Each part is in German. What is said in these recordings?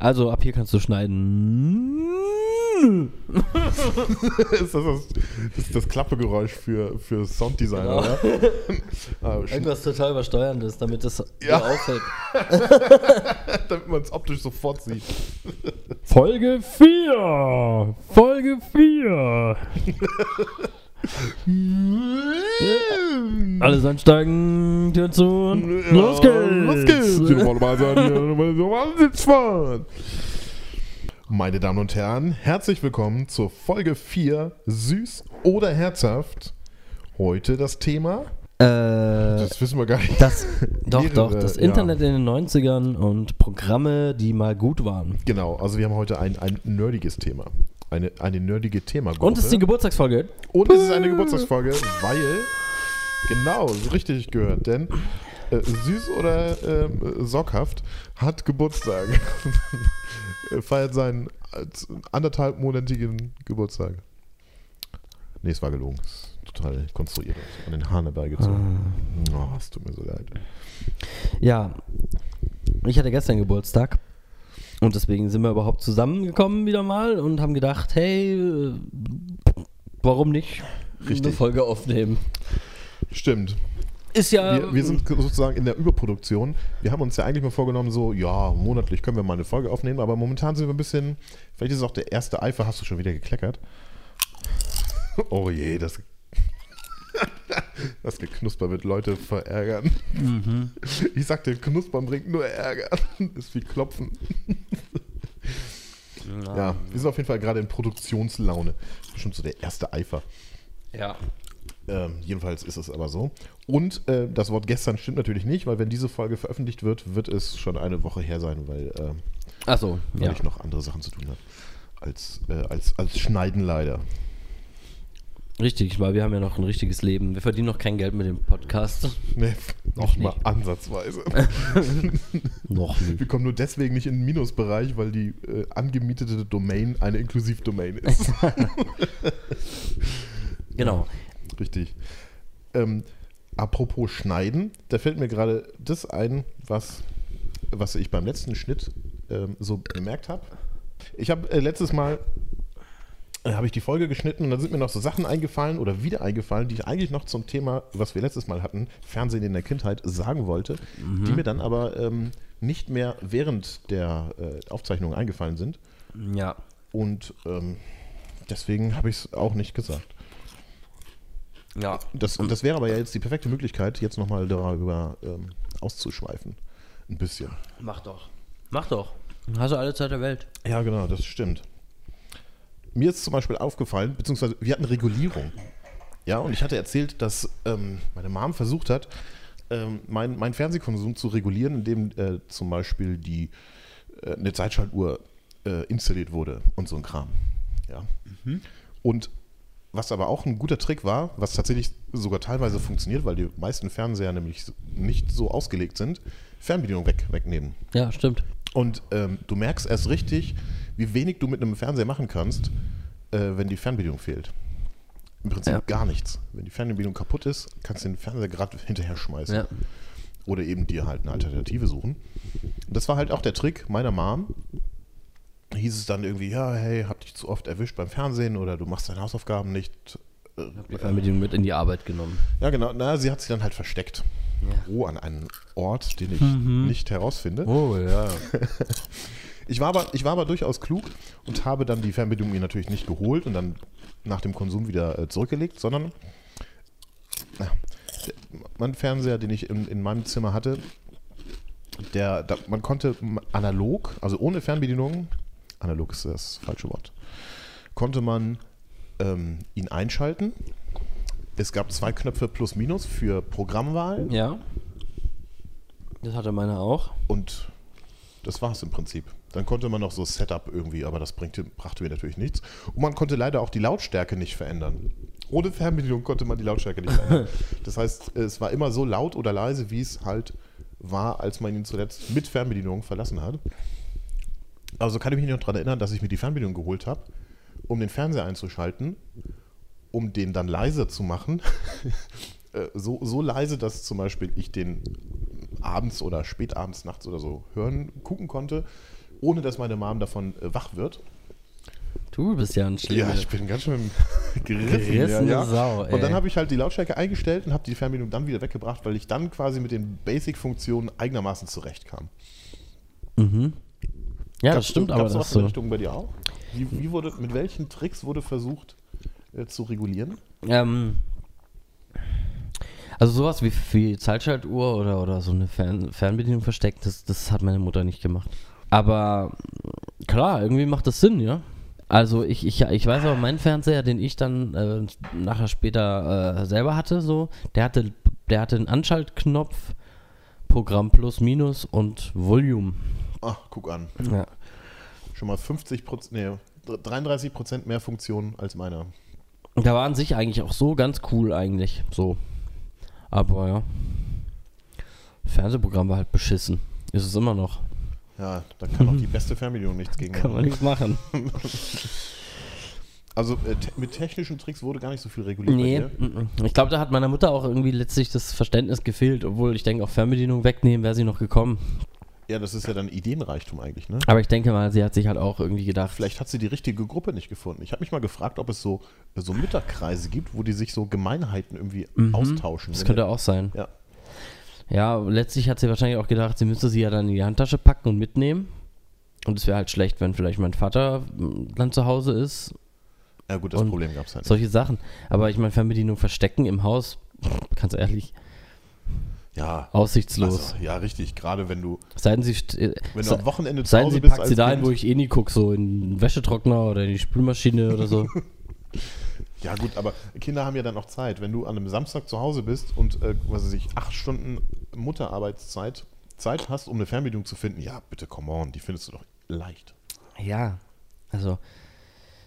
Also ab hier kannst du schneiden. ist das, das, das ist das Klappegeräusch für, für Sounddesign, Genau. oder? Ah, Irgendwas total übersteuerndes, damit das Ja. auffällt. damit man es optisch sofort sieht. Folge 4! Folge 4! Alles ansteigen, Tür zu und Ja, los geht's! Los geht's! Sitzfahren. Meine Damen und Herren, herzlich willkommen zur Folge 4 Süß oder Herzhaft. Heute das Thema, Äh, das wissen wir gar nicht. das, doch, mehrere, doch, das ja. Internet in den 90ern und Programme, die mal gut waren. Genau, also wir haben heute ein, ein nerdiges Thema. Eine, eine nerdige Themagruppe. Und es ist die Geburtstagsfolge. Und es ist eine Geburtstagsfolge, weil, genau, richtig gehört, denn äh, süß oder ähm, sockhaft hat Geburtstag. Er Feiert seinen als anderthalbmonatigen Geburtstag. Nee, es war gelogen. Es ist total konstruiert. An den Haaren herbeigezogen. Oh, es tut mir so leid. Ja, ich hatte gestern Geburtstag und deswegen sind wir überhaupt zusammengekommen wieder mal und haben gedacht, hey, äh, warum nicht eine Richtig. Folge aufnehmen? Stimmt. Ist ja. Wir, wir sind sozusagen in der Überproduktion. Wir haben uns ja eigentlich mal vorgenommen, so, ja, monatlich können wir mal eine Folge aufnehmen, aber momentan sind wir ein bisschen, vielleicht ist es auch der erste Eifer, hast du schon wieder gekleckert? Oh je, das, das Geknusper wird Leute verärgern. Ich sagte, Knuspern bringt nur Ärger. Ist wie Klopfen. Ja, wir sind auf jeden Fall gerade in Produktionslaune. Bestimmt so der erste Eifer. ja. Ähm, jedenfalls ist es aber so. Und äh, das Wort gestern stimmt natürlich nicht, weil wenn diese Folge veröffentlicht wird, wird es schon eine Woche her sein, weil, äh, Achso, weil ja. ich noch andere Sachen zu tun habe. Als, äh, als, als Schneiden leider. Richtig, weil wir haben ja noch ein richtiges Leben. Wir verdienen noch kein Geld mit dem Podcast. Nee, Noch nicht mal ansatzweise. noch nicht. Wir kommen nur deswegen nicht in den Minusbereich, weil die äh, angemietete Domain eine Inklusivdomain ist. Genau. Richtig. Ähm, apropos Schneiden, da fällt mir gerade das ein, was, was ich beim letzten Schnitt ähm, so bemerkt habe. Ich habe äh, letztes Mal habe ich die Folge geschnitten und dann sind mir noch so Sachen eingefallen oder wieder eingefallen, die ich eigentlich noch zum Thema, was wir letztes Mal hatten, Fernsehen in der Kindheit, sagen wollte, die mir dann aber ähm, nicht mehr während der äh, Aufzeichnung eingefallen sind. Ja. Und ähm, deswegen habe ich es auch nicht gesagt. Ja. Das, das wäre aber ja jetzt die perfekte Möglichkeit, jetzt nochmal darüber ähm, auszuschweifen. Ein bisschen. Mach doch. Mach doch. Hast du alle Zeit der Welt. Ja, genau, das stimmt. Mir ist zum Beispiel aufgefallen, beziehungsweise wir hatten Regulierung. Ja, und ich hatte erzählt, dass ähm, meine Mom versucht hat, ähm, meinen mein Fernsehkonsum zu regulieren, indem äh, zum Beispiel die, äh, eine Zeitschaltuhr äh, installiert wurde und so ein Kram. Ja. Und was aber auch ein guter Trick war, was tatsächlich sogar teilweise funktioniert, weil die meisten Fernseher nämlich nicht so ausgelegt sind, Fernbedienung weg, wegnehmen. Ja, stimmt. Und ähm, du merkst erst richtig, wie wenig du mit einem Fernseher machen kannst, äh, wenn die Fernbedienung fehlt. Im Prinzip Ja. gar nichts. Wenn die Fernbedienung kaputt ist, kannst du den Fernseher gerade hinterher schmeißen. Ja. Oder eben dir halt eine Alternative suchen. Das war halt auch der Trick meiner Mom. Hieß es dann irgendwie, ja, hey, hab dich zu oft erwischt beim Fernsehen oder du machst deine Hausaufgaben nicht. Äh, Hab die Fernbedienung mit in die Arbeit genommen. Ja, genau. Na, sie hat sich dann halt versteckt. Oh, an einem Ort, den ich Mhm. nicht herausfinde. Oh, ja. Ich war, aber, ich war aber durchaus klug und habe dann die Fernbedienung mir natürlich nicht geholt und dann nach dem Konsum wieder äh, zurückgelegt, sondern na, mein Fernseher, den ich in, in meinem Zimmer hatte, der, da, man konnte analog, also ohne Fernbedienung, analog ist das falsche Wort, konnte man ähm, ihn einschalten. Es gab zwei Knöpfe plus minus für Programmwahl Ja. Das hatte meine auch. und das war es im Prinzip. Dann konnte man noch so Setup irgendwie, aber das bringte, brachte mir natürlich nichts. Und man konnte leider auch die Lautstärke nicht verändern. Ohne Fernbedienung konnte man die Lautstärke nicht verändern. Das heißt, es war immer so laut oder leise, wie es halt war, als man ihn zuletzt mit Fernbedienung verlassen hat. Also kann ich mich noch daran erinnern, dass ich mir die Fernbedienung geholt habe, um den Fernseher einzuschalten, um den dann leiser zu machen. Äh, so, so leise, dass zum Beispiel ich den abends oder spätabends, nachts oder so hören, gucken konnte, ohne dass meine Mom davon äh, wach wird. Du bist ja ein schlimmer. Ja, ich bin ganz schön gerissen. Gerissene ja, ja. Sau, ey. Und dann habe ich halt die Lautstärke eingestellt und habe die Fernbedienung dann wieder weggebracht, weil ich dann quasi mit den Basic-Funktionen eigenermaßen zurechtkam. Mhm. Ja, das Gab's- stimmt aber das der so. Richtung bei dir auch? Wie, wie wurde, mit welchen Tricks wurde versucht äh, zu regulieren? Ähm, also sowas wie, wie Zeitschaltuhr oder, oder so eine Fern Fernbedienung versteckt, das, das hat meine Mutter nicht gemacht. Aber klar, irgendwie macht das Sinn, ja. Also ich, ich, ich weiß aber, mein Fernseher, den ich dann äh, nachher später äh, selber hatte, so, der hatte, der hatte einen Anschaltknopf, Programm Plus, Minus und Volume. Ah, guck an. Ja. Schon mal 50 Prozent, nee, 33 Prozent mehr Funktionen als meiner. Und Da war an sich eigentlich auch so ganz cool eigentlich, so. Aber ja. Fernsehprogramm war halt beschissen. Ist es immer noch. Ja, da kann auch die beste Fernbedienung nichts gegen Kann man nichts machen. Also äh, te mit technischen Tricks wurde gar nicht so viel reguliert Nee, bei dir. mm, mm. ich glaube, da hat meiner Mutter auch irgendwie letztlich das Verständnis gefehlt, obwohl ich denke, auch Fernbedienung wegnehmen wäre sie noch gekommen. Ja, das ist ja dann Ideenreichtum eigentlich, ne? Aber ich denke mal, sie hat sich halt auch irgendwie gedacht, Vielleicht hat sie die richtige Gruppe nicht gefunden. Ich habe mich mal gefragt, ob es so, so Mütterkreise gibt, wo die sich so Gemeinheiten irgendwie Mhm. austauschen. das könnte auch sein. Ja. Ja, letztlich hat sie wahrscheinlich auch gedacht, sie müsste sie ja dann in die Handtasche packen und mitnehmen. Und es wäre halt schlecht, wenn vielleicht mein Vater mm, dann zu Hause ist ja, gut, das Problem gab es halt nicht. Solche Sachen. Aber ich meine, Fernbedienung verstecken im Haus, ganz ehrlich, Ja, aussichtslos. also, ja, richtig. Gerade wenn du, Sei denn, sie, wenn du am Wochenende zu Hause sie bist packt sie dahin, wo ich eh nie gucke, so in den Wäschetrockner oder in die Spülmaschine oder so. Ja gut, aber Kinder haben ja dann auch Zeit. Wenn du an einem Samstag zu Hause bist und, äh, was weiß ich, acht Stunden Mutterarbeitszeit Zeit hast, um eine Fernbedienung zu finden, ja, bitte, come on, die findest du doch leicht. ja, also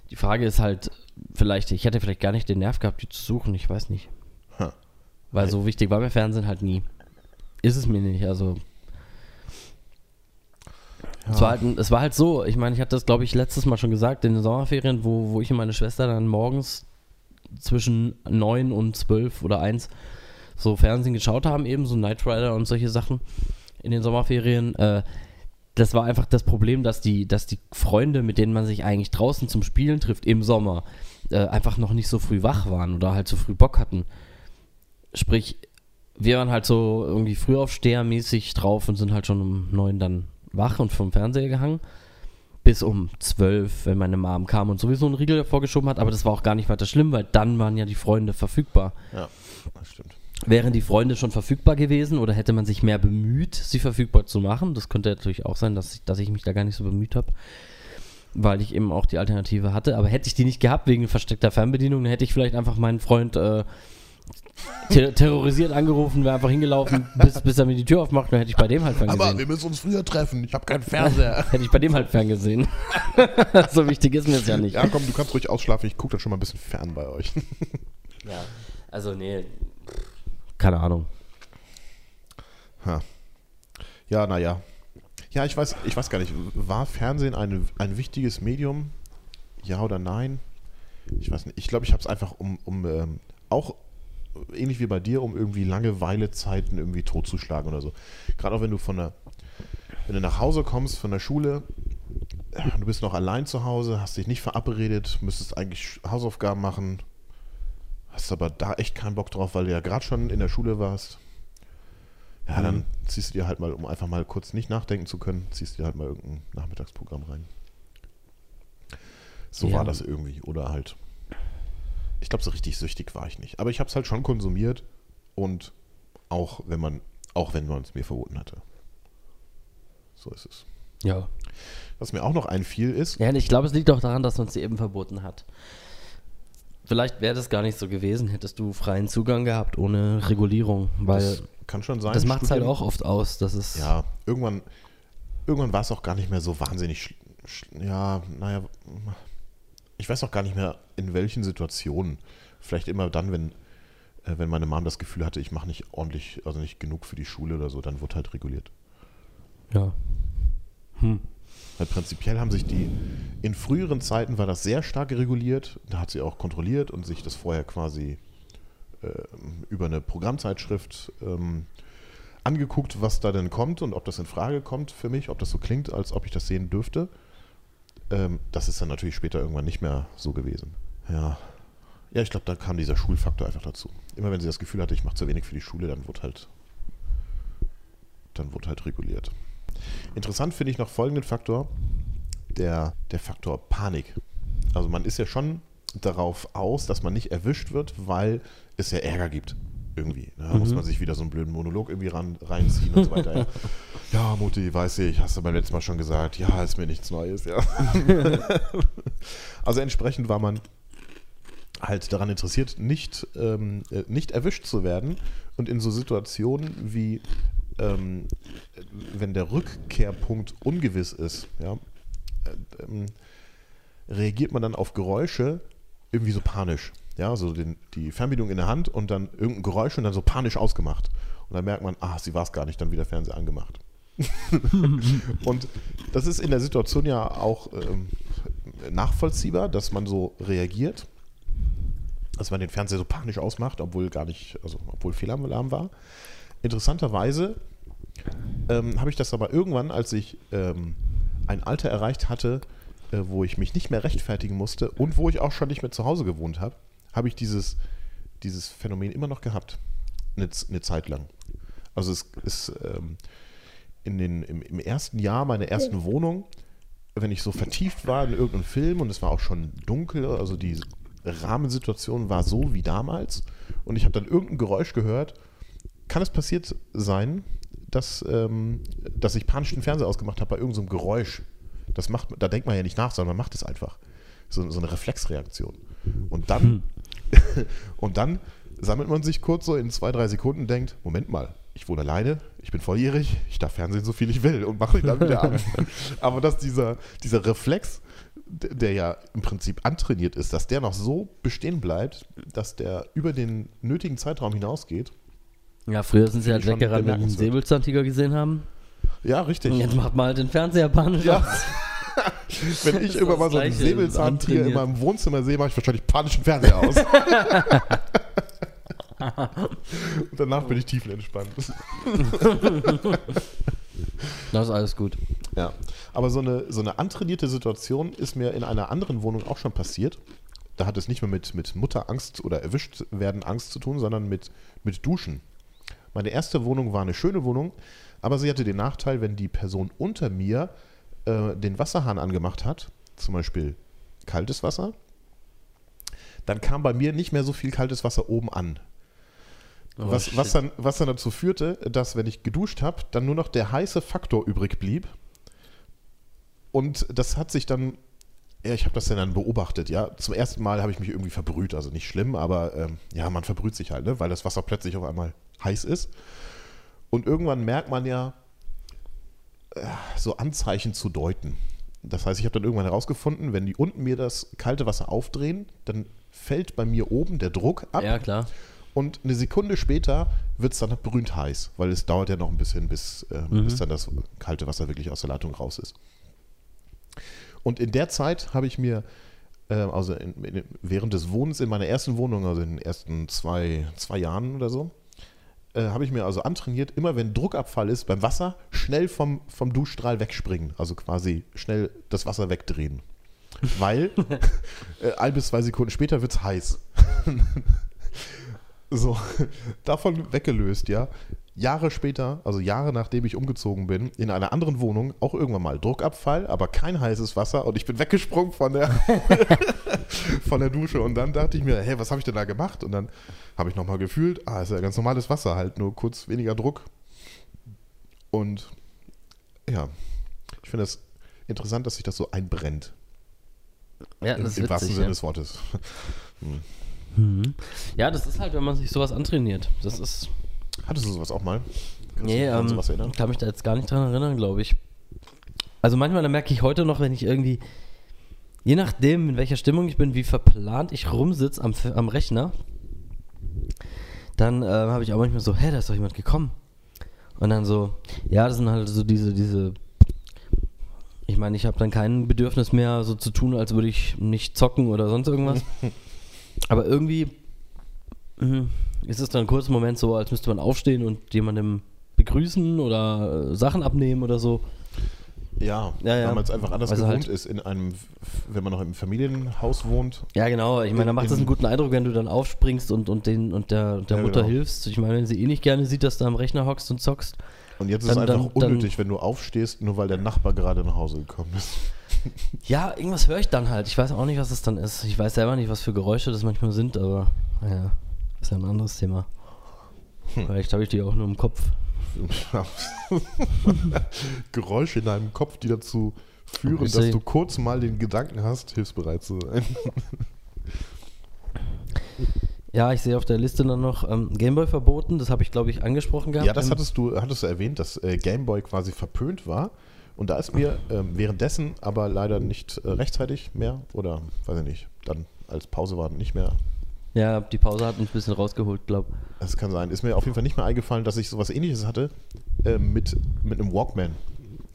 die Frage ist halt, vielleicht, ich hätte vielleicht gar nicht den Nerv gehabt, die zu suchen, ich weiß nicht. Ha. Weil so wichtig war mir Fernsehen halt nie. Ist es mir nicht, also. Es, war halt, es war halt so, ich meine, ich hatte das, glaube ich, letztes Mal schon gesagt, in den Sommerferien, wo, wo ich und meine Schwester dann morgens zwischen 9 und 12 oder 1 so Fernsehen geschaut haben, eben so Knight Rider und solche Sachen in den Sommerferien. Äh, das war einfach das Problem, dass die, dass die Freunde, mit denen man sich eigentlich draußen zum Spielen trifft im Sommer, äh, einfach noch nicht so früh wach waren oder halt so früh Bock hatten. Sprich, wir waren halt so irgendwie Frühaufstehermäßig drauf und sind halt schon um neun dann wach und vom Fernseher gehangen. Bis um zwölf, wenn meine Mom kam und sowieso einen Riegel davor geschoben hat, aber das war auch gar nicht weiter schlimm, weil dann waren ja die Freunde verfügbar. Ja, das stimmt. Wären die Freunde schon verfügbar gewesen oder hätte man sich mehr bemüht, sie verfügbar zu machen? Das könnte natürlich auch sein, dass ich, dass ich mich da gar nicht so bemüht habe, weil ich eben auch die Alternative hatte. Aber hätte ich die nicht gehabt wegen versteckter Fernbedienung, dann hätte ich vielleicht einfach meinen Freund äh, ter terrorisiert angerufen, wäre einfach hingelaufen, bis, bis er mir die Tür aufmacht, dann hätte ich bei dem halt ferngesehen. Aber wir müssen uns früher treffen. Ich habe keinen Fernseher. hätte ich bei dem halt ferngesehen. so wichtig ist mir es ja nicht. ja, komm, du kannst ruhig ausschlafen. Ich gucke dann schon mal ein bisschen fern bei euch. Ja, also nee, keine Ahnung. Ha. Ja, naja. Ja, ich weiß, ich weiß gar nicht, war Fernsehen ein, ein wichtiges Medium? Ja oder nein? Ich weiß nicht. Ich glaube, ich habe es einfach um, um ähm, auch ähnlich wie bei dir, um irgendwie Langeweilezeiten irgendwie totzuschlagen oder so. Gerade auch wenn du von der, wenn du nach Hause kommst von der Schule, äh, du bist noch allein zu Hause, hast dich nicht verabredet, müsstest eigentlich Hausaufgaben machen, hast aber da echt keinen Bock drauf, weil du ja gerade schon in der Schule warst. Ja, dann Mhm. ziehst du dir halt mal, um einfach mal kurz nicht nachdenken zu können, ziehst du dir halt mal irgendein Nachmittagsprogramm rein. So Ja. war das irgendwie. Oder halt. Ich glaube, so richtig süchtig war ich nicht. Aber ich habe es halt schon konsumiert und auch wenn man, auch wenn man es mir verboten hatte. So ist es. Ja. Was mir auch noch einfiel ist, Ja, ich glaube, es liegt auch daran, dass man es dir eben verboten hat. Vielleicht wäre das gar nicht so gewesen, hättest du freien Zugang gehabt ohne Regulierung, weil das das, kann schon sein. macht es halt auch oft aus, dass es Ja, irgendwann, irgendwann war es auch gar nicht mehr so wahnsinnig. Ja, naja, ich weiß auch gar nicht mehr, in welchen Situationen. Vielleicht immer dann, wenn, äh, wenn meine Mom das Gefühl hatte, ich mache nicht ordentlich, also nicht genug für die Schule oder so, dann wurde halt reguliert. ja. Weil prinzipiell haben sich die, in früheren Zeiten war das sehr stark reguliert, da hat sie auch kontrolliert und sich das vorher quasi ähm, über eine Programmzeitschrift ähm, angeguckt, was da denn kommt und ob das in Frage kommt für mich, ob das so klingt, als ob ich das sehen dürfte. Ähm, das ist dann natürlich später irgendwann nicht mehr so gewesen. Ja. Ja, ich glaube, da kam dieser Schulfaktor einfach dazu. Immer wenn sie das Gefühl hatte, ich mache zu wenig für die Schule, dann wurde halt, dann wurde halt reguliert. Interessant finde ich noch folgenden Faktor, der, der Faktor Panik. Also man ist ja schon darauf aus, dass man nicht erwischt wird, weil es ja Ärger gibt. Irgendwie. Ne? Da mhm. muss man sich wieder so einen blöden Monolog irgendwie ran, reinziehen und so weiter. Ja. ja, Mutti, weiß ich, hast du beim letzten Mal schon gesagt, ja, ist mir nichts Neues, ja. also entsprechend war man halt daran interessiert, nicht, ähm, äh, nicht erwischt zu werden und in so Situationen wie ähm, wenn der Rückkehrpunkt ungewiss ist, ja, äh, ähm, reagiert man dann auf Geräusche irgendwie so panisch. Ja, so den, die Fernbedienung in der Hand und dann irgendein Geräusch und dann so panisch ausgemacht. Und dann merkt man, ah, sie war es gar nicht, dann wieder Fernseher angemacht. und das ist in der Situation ja auch ähm, nachvollziehbar, dass man so reagiert, dass man den Fernseher so panisch ausmacht, obwohl gar nicht, also obwohl Fehlalarm war. Interessanterweise ähm, habe ich das aber irgendwann, als ich ähm, ein Alter erreicht hatte, äh, wo ich mich nicht mehr rechtfertigen musste und wo ich auch schon nicht mehr zu Hause gewohnt habe, habe ich dieses, dieses Phänomen immer noch gehabt. Eine, eine Zeit lang. Also es ist ähm, in den, im, im, ersten Jahr meiner ersten Wohnung, wenn ich so vertieft war in irgendeinem Film und es war auch schon dunkel, also die Rahmensituation war so wie damals und ich habe dann irgendein Geräusch gehört, kann es passiert sein, dass, ähm, dass ich panisch den Fernseher ausgemacht habe bei irgendeinem so Geräusch. Das macht, da denkt man ja nicht nach, sondern man macht es einfach. So, so eine Reflexreaktion. Und dann, hm. und dann sammelt man sich kurz so in zwei, drei Sekunden und denkt, Moment mal, ich wohne alleine, ich bin volljährig, ich darf Fernsehen so viel ich will und mache ihn dann wieder an. Aber dass dieser, dieser Reflex, der ja im Prinzip antrainiert ist, dass der noch so bestehen bleibt, dass der über den nötigen Zeitraum hinausgeht. Ja, früher sind sie halt weggerannt, wenn sie einen Säbelzahntiger gesehen haben. Ja, richtig. Und jetzt macht mal halt den Fernseher panisch ja. Wenn ich irgendwann mal so ein Säbelzahntier in meinem Wohnzimmer sehe, mache ich wahrscheinlich panischen Fernseher aus. Und danach bin ich tiefenentspannt. Das ist alles gut. Ja, aber so eine, so eine antrainierte Situation ist mir in einer anderen Wohnung auch schon passiert. Da hat es nicht mehr mit, mit Mutterangst oder erwischt werden Angst zu tun, sondern mit, mit Duschen. Meine erste Wohnung war eine schöne Wohnung, aber sie hatte den Nachteil, wenn die Person unter mir äh, den Wasserhahn angemacht hat, zum Beispiel kaltes Wasser, dann kam bei mir nicht mehr so viel kaltes Wasser oben an. Oh, was, was, dann, was dann dazu führte, dass, wenn ich geduscht habe, dann nur noch der heiße Faktor übrig blieb. Und das hat sich dann, ja, ich habe das dann beobachtet, ja. Zum ersten Mal habe ich mich irgendwie verbrüht, also nicht schlimm, aber ähm, ja, man verbrüht sich halt, ne? weil das Wasser plötzlich auf einmal heiß ist. Und irgendwann merkt man ja, äh, so Anzeichen zu deuten. Das heißt, ich habe dann irgendwann herausgefunden, wenn die unten mir das kalte Wasser aufdrehen, dann fällt bei mir oben der Druck ab. Ja, klar. Und eine Sekunde später wird es dann brünt heiß, weil es dauert ja noch ein bisschen, bis, äh, mhm. bis dann das kalte Wasser wirklich aus der Leitung raus ist. Und in der Zeit habe ich mir, äh, also in, in, während des Wohnens in meiner ersten Wohnung, also in den ersten zwei, zwei Jahren oder so, äh, habe ich mir also antrainiert, immer wenn Druckabfall ist beim Wasser, schnell vom, vom Duschstrahl wegspringen. Also quasi schnell das Wasser wegdrehen. Weil äh, ein bis zwei Sekunden später wird es heiß. so, davon weggelöst, ja. Jahre später, also Jahre nachdem ich umgezogen bin, in einer anderen Wohnung, auch irgendwann mal Druckabfall, aber kein heißes Wasser und ich bin weggesprungen von der, von der Dusche und dann dachte ich mir, hey, was habe ich denn da gemacht? Und dann habe ich nochmal gefühlt, ah, ist ja ganz normales Wasser, halt nur kurz weniger Druck. Und ja, ich finde es das interessant, dass sich das so einbrennt. Ja, das Im, im wahrsten Sinne ja. des Wortes. hm. Mhm. Ja, das ist halt, wenn man sich sowas antrainiert. Das ist Hattest du sowas auch mal? Kannst nee, ähm, sowas erinnern? kann mich da jetzt gar nicht dran erinnern, glaube ich. Also manchmal, da merke ich heute noch, wenn ich irgendwie, je nachdem, in welcher Stimmung ich bin, wie verplant ich rumsitze am, am Rechner, dann äh, habe ich auch manchmal so, hä, da ist doch jemand gekommen. Und dann so, ja, das sind halt so diese, diese, ich meine, ich habe dann kein Bedürfnis mehr, so zu tun, als würde ich nicht zocken oder sonst irgendwas. Aber irgendwie, mh, ist es dann ein kurzer Moment so, als müsste man aufstehen und jemandem begrüßen oder äh, Sachen abnehmen oder so. Ja, Ja, ja. weil man es einfach anders Also gewohnt halt- ist in einem, wenn man noch im Familienhaus wohnt. Ja, genau. Ich meine, da macht es In- einen guten Eindruck, wenn du dann aufspringst und, und, den, und der, der Ja, Mutter genau. hilfst. Ich meine, wenn sie eh nicht gerne sieht, dass du am Rechner hockst und zockst. Und jetzt ist Dann- es einfach dann- dann- unnötig, wenn du aufstehst, nur weil der Nachbar gerade nach Hause gekommen ist. Ja, irgendwas höre ich dann halt. Ich weiß auch nicht, was es dann ist. Ich weiß selber nicht, was für Geräusche das manchmal sind, aber naja, ist ja ein anderes Thema. Hm. Vielleicht habe ich die auch nur im Kopf. Geräusche in deinem Kopf, die dazu führen, dass du kurz mal den Gedanken hast, hilfsbereit zu sein. Ja, ich sehe auf der Liste dann noch ähm, Gameboy verboten. Das habe ich, glaube ich, angesprochen gehabt. Ja, das hattest du, hattest du erwähnt, dass äh, Gameboy quasi verpönt war. Und da ist mir ähm, währenddessen aber leider nicht äh, rechtzeitig mehr, oder weiß ich nicht, dann als Pause war nicht mehr. Ja, die Pause hat uns ein bisschen rausgeholt, glaube Das kann sein. Ist mir auf jeden Fall nicht mehr eingefallen, dass ich sowas ähnliches hatte äh, mit, mit einem Walkman.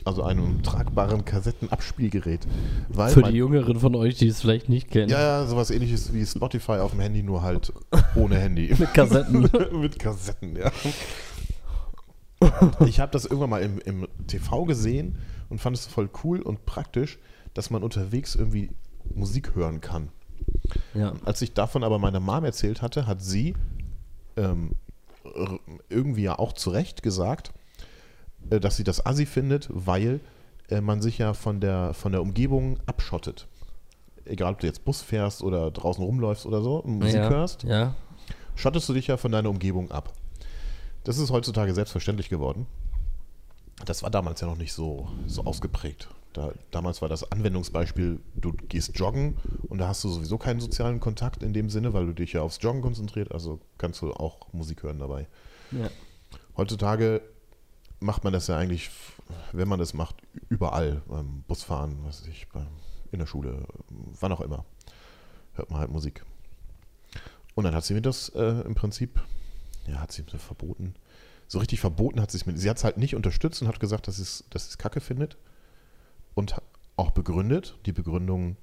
Also einem tragbaren Kassettenabspielgerät. Weil Für die Jüngeren von euch, die es vielleicht nicht kennen. Ja, ja, sowas ähnliches wie Spotify auf dem Handy, nur halt ohne Handy. Mit Kassetten. Mit Kassetten, ja. Ich habe das irgendwann mal im, im TV gesehen und fand es voll cool und praktisch, dass man unterwegs irgendwie Musik hören kann. ja. Als ich davon aber meiner Mom erzählt hatte, hat sie ähm, irgendwie ja auch zu Recht gesagt, äh, dass sie das assi findet, weil äh, man sich ja von der, von der Umgebung abschottet. Egal, ob du jetzt Bus fährst oder draußen rumläufst oder so Musik ja. hörst, Ja. schottest du dich ja von deiner Umgebung ab. Das ist heutzutage selbstverständlich geworden. Das war damals ja noch nicht so, so ausgeprägt. Da, damals war das Anwendungsbeispiel, du gehst joggen und da hast du sowieso keinen sozialen Kontakt in dem Sinne, weil du dich ja aufs Joggen konzentriert, also kannst du auch Musik hören dabei. ja. Heutzutage macht man das ja eigentlich, wenn man das macht, überall. Beim Busfahren, was weiß ich, beim, in der Schule, wann auch immer. Hört man halt Musik. Und dann hat sie mir das äh, im Prinzip, ja, hat sie mir verboten. So richtig verboten hat sie es mir. Sie hat es halt nicht unterstützt und hat gesagt, dass sie es, dass es kacke findet. Und auch begründet. Die Begründungen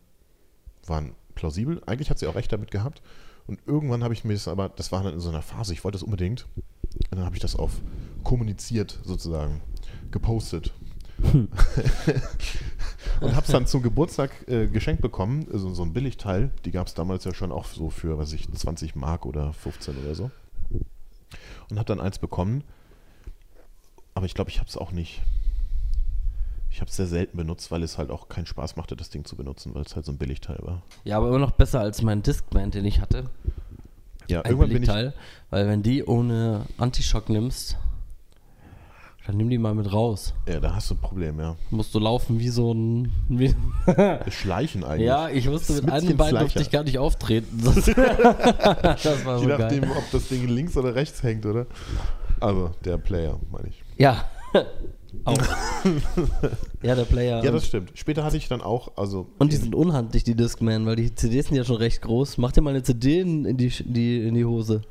waren plausibel. Eigentlich hat sie auch recht damit gehabt. Und irgendwann habe ich mir das aber, das war dann in so einer Phase, ich wollte das unbedingt. Und dann habe ich das auf kommuniziert sozusagen, gepostet. und habe es dann zum Geburtstag äh, geschenkt bekommen, also so ein Billigteil. Die gab es damals ja schon auch so für, was weiß ich, 20 Mark oder 15 oder so. Und habe dann eins bekommen. Aber ich glaube, ich habe es auch nicht. Ich habe es sehr selten benutzt, weil es halt auch keinen Spaß machte, das Ding zu benutzen, weil es halt so ein Billigteil war. ja, aber immer noch besser als mein Discman, den ich hatte. Ja, Ein irgendwann bin ich, Billigteil. Weil wenn die ohne Antischock nimmst, dann nimm die mal mit raus. ja, da hast du ein Problem, ja. Musst du laufen wie so ein. Wie, Schleichen eigentlich. ja, ich wusste mit einem Bein durfte ich gar nicht auftreten. Das, war so Je nachdem, geil. ob das Ding links oder rechts hängt, oder? Also, der Player, meine ich. Ja. Auch. ja, der Player. Ja, das stimmt. Später hatte ich dann auch, also. und die in- sind unhandlich, die Discman, weil die CDs sind ja schon recht groß. Mach dir mal eine CD in die, die, in die Hose.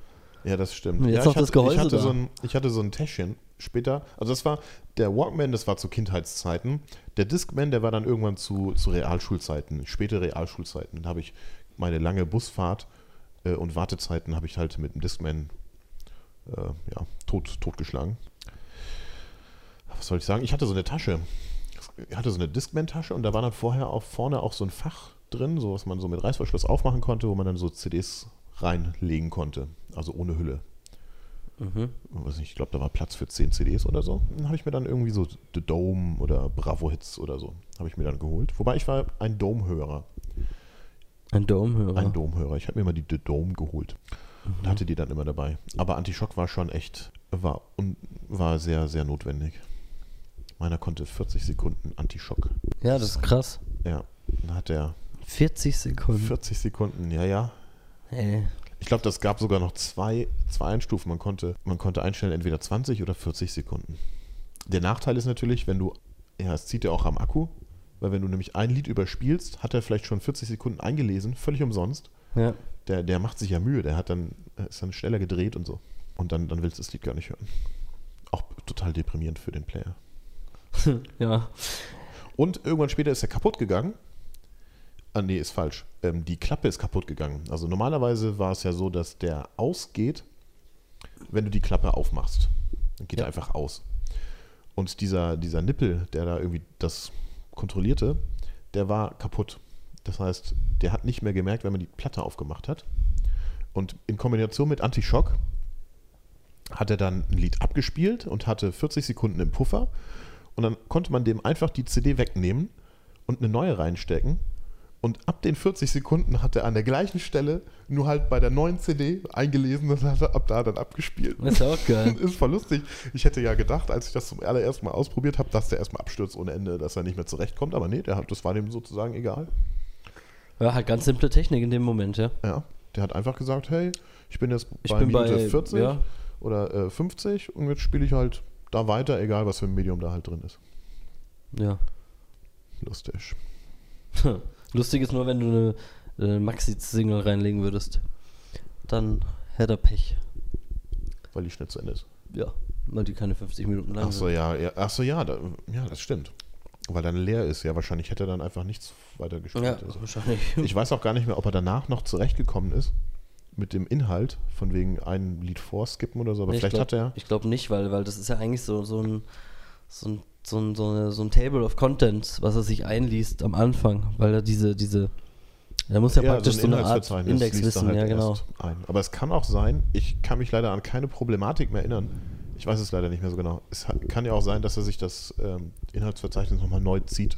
Ja, das stimmt. Jetzt ja, noch ich, das hatte, ich, Gehäuse hatte da. so ein, ich hatte so ein Täschchen später. Also, das war der Walkman, das war zu Kindheitszeiten. Der Discman, der war dann irgendwann zu, zu Realschulzeiten, späte Realschulzeiten. Dann habe ich meine lange Busfahrt äh, und Wartezeiten habe ich halt mit dem Discman äh, ja, tot, totgeschlagen. Was soll ich sagen? Ich hatte so eine Tasche. Ich hatte so eine Discman-Tasche und da war dann vorher auch vorne auch so ein Fach drin, so was man so mit Reißverschluss aufmachen konnte, wo man dann so CDs reinlegen konnte. Also ohne Hülle. Mhm. nicht, ich glaube, da war Platz für 10 CDs oder so. Dann habe ich mir dann irgendwie so The Dome oder Bravo Hits oder so, habe ich mir dann geholt. Wobei ich war ein Dome-Hörer. Ein Dome-Hörer. Ein Dome-Hörer. Ich habe mir immer die The Dome geholt und hatte die dann immer dabei. Aber Antischock war schon echt, war, un, war sehr, sehr notwendig. Meiner konnte 40 Sekunden Antischock. Ja, das ist krass. Ja, dann hat er 40 Sekunden. 40 Sekunden, ja, ja. Ey. Ich glaube, das gab sogar noch zwei, zwei Einstufen. Man konnte, man konnte einstellen entweder 20 oder 40 Sekunden. Der Nachteil ist natürlich, wenn du, ja, es zieht ja auch am Akku, weil wenn du nämlich ein Lied überspielst, hat er vielleicht schon 40 Sekunden eingelesen, völlig umsonst. Ja. Der, der macht sich ja Mühe, der hat dann, ist dann schneller gedreht und so. Und dann, dann willst du das Lied gar nicht hören. Auch total deprimierend für den Player. ja. Und irgendwann später ist er kaputt gegangen. Ah, nee, ist falsch. Ähm, die Klappe ist kaputt gegangen. Also normalerweise war es ja so, dass der ausgeht, wenn du die Klappe aufmachst. Dann geht Ja. er einfach aus. Und dieser, dieser Nippel, der da irgendwie das kontrollierte, der war kaputt. Das heißt, der hat nicht mehr gemerkt, wenn man die Platte aufgemacht hat. Und in Kombination mit Anti-Schock hat er dann ein Lied abgespielt und hatte 40 Sekunden im Puffer. Und dann konnte man dem einfach die CD wegnehmen und eine neue reinstecken. Und ab den 40 Sekunden hat er an der gleichen Stelle nur halt bei der neuen CD eingelesen und hat er ab da dann abgespielt. Das ist auch geil. ist voll lustig. Ich hätte ja gedacht, als ich das zum allerersten Mal ausprobiert habe, dass der erstmal abstürzt ohne Ende, dass er nicht mehr zurechtkommt. Aber nee, der hat, das war dem sozusagen egal. Ja, halt ganz simple Technik in dem Moment, ja. Ja, der hat einfach gesagt, hey, ich bin jetzt Ich bei bin Minute bei 40 ja, oder äh, 50 und jetzt spiele ich halt da weiter, egal was für ein Medium da halt drin ist. ja. Lustig. Lustig ist nur, wenn du eine, eine Maxi-Single reinlegen würdest. Dann hätte er Pech. Weil die schnell zu Ende ist. Ja, weil die keine 50 Minuten lang Ach so, sind. ja, ja. Ach so, ja, da, ja, das stimmt. Weil dann leer ist. Ja, wahrscheinlich hätte er dann einfach nichts weiter gespielt. Ja, Also. wahrscheinlich. Ich weiß auch gar nicht mehr, ob er danach noch zurechtgekommen ist mit dem Inhalt, von wegen ein Lied vorskippen oder so, aber Nee, vielleicht ich hat er. Ich glaube nicht, weil, weil das ist ja eigentlich so, so, ein, so, ein, so, ein, so, eine, so ein Table of Contents, was er sich einliest am Anfang, weil er diese, diese, er muss ja, praktisch so, ein eine Art Inhaltsverzeichnis Index liest er wissen, halt ja genau. Aber es kann auch sein, ich kann mich leider an keine Problematik mehr erinnern. Ich weiß es leider nicht mehr so genau. Es kann ja auch sein, dass er sich das ähm, Inhaltsverzeichnis nochmal neu zieht.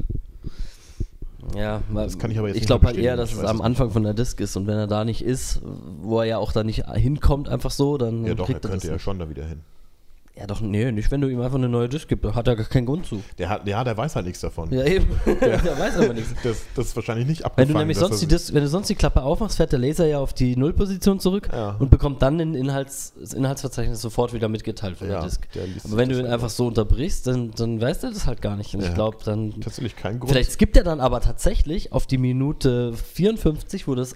Ja, weil Das kann ich aber jetzt ich glaube halt eher, dass es am Anfang von der Disk ist und wenn er da nicht ist, wo er ja auch da nicht hinkommt, einfach so, dann Ja, doch, er kriegt er das könnte ja schon da wieder hin. Ja, doch, nee, nicht wenn du ihm einfach eine neue Disk gibst, da hat er gar keinen Grund zu. Der hat, ja, der weiß halt nichts davon. Ja, eben. der weiß aber nichts. Das, das ist wahrscheinlich nicht Wenn abgefangen. du nämlich sonst die, er- Dis wenn du sonst die Klappe aufmachst, fährt der Laser ja auf die Nullposition zurück Ja. und bekommt dann den Inhalts, das Inhaltsverzeichnis sofort wieder mitgeteilt von Ja, der Disk. der Aber wenn du ihn einfach so unterbrichst, dann, dann weiß er das halt gar nicht. Und ich Ja. glaube, dann. tatsächlich keinen Grund. Vielleicht skippt er dann aber tatsächlich auf die Minute 54, wo das,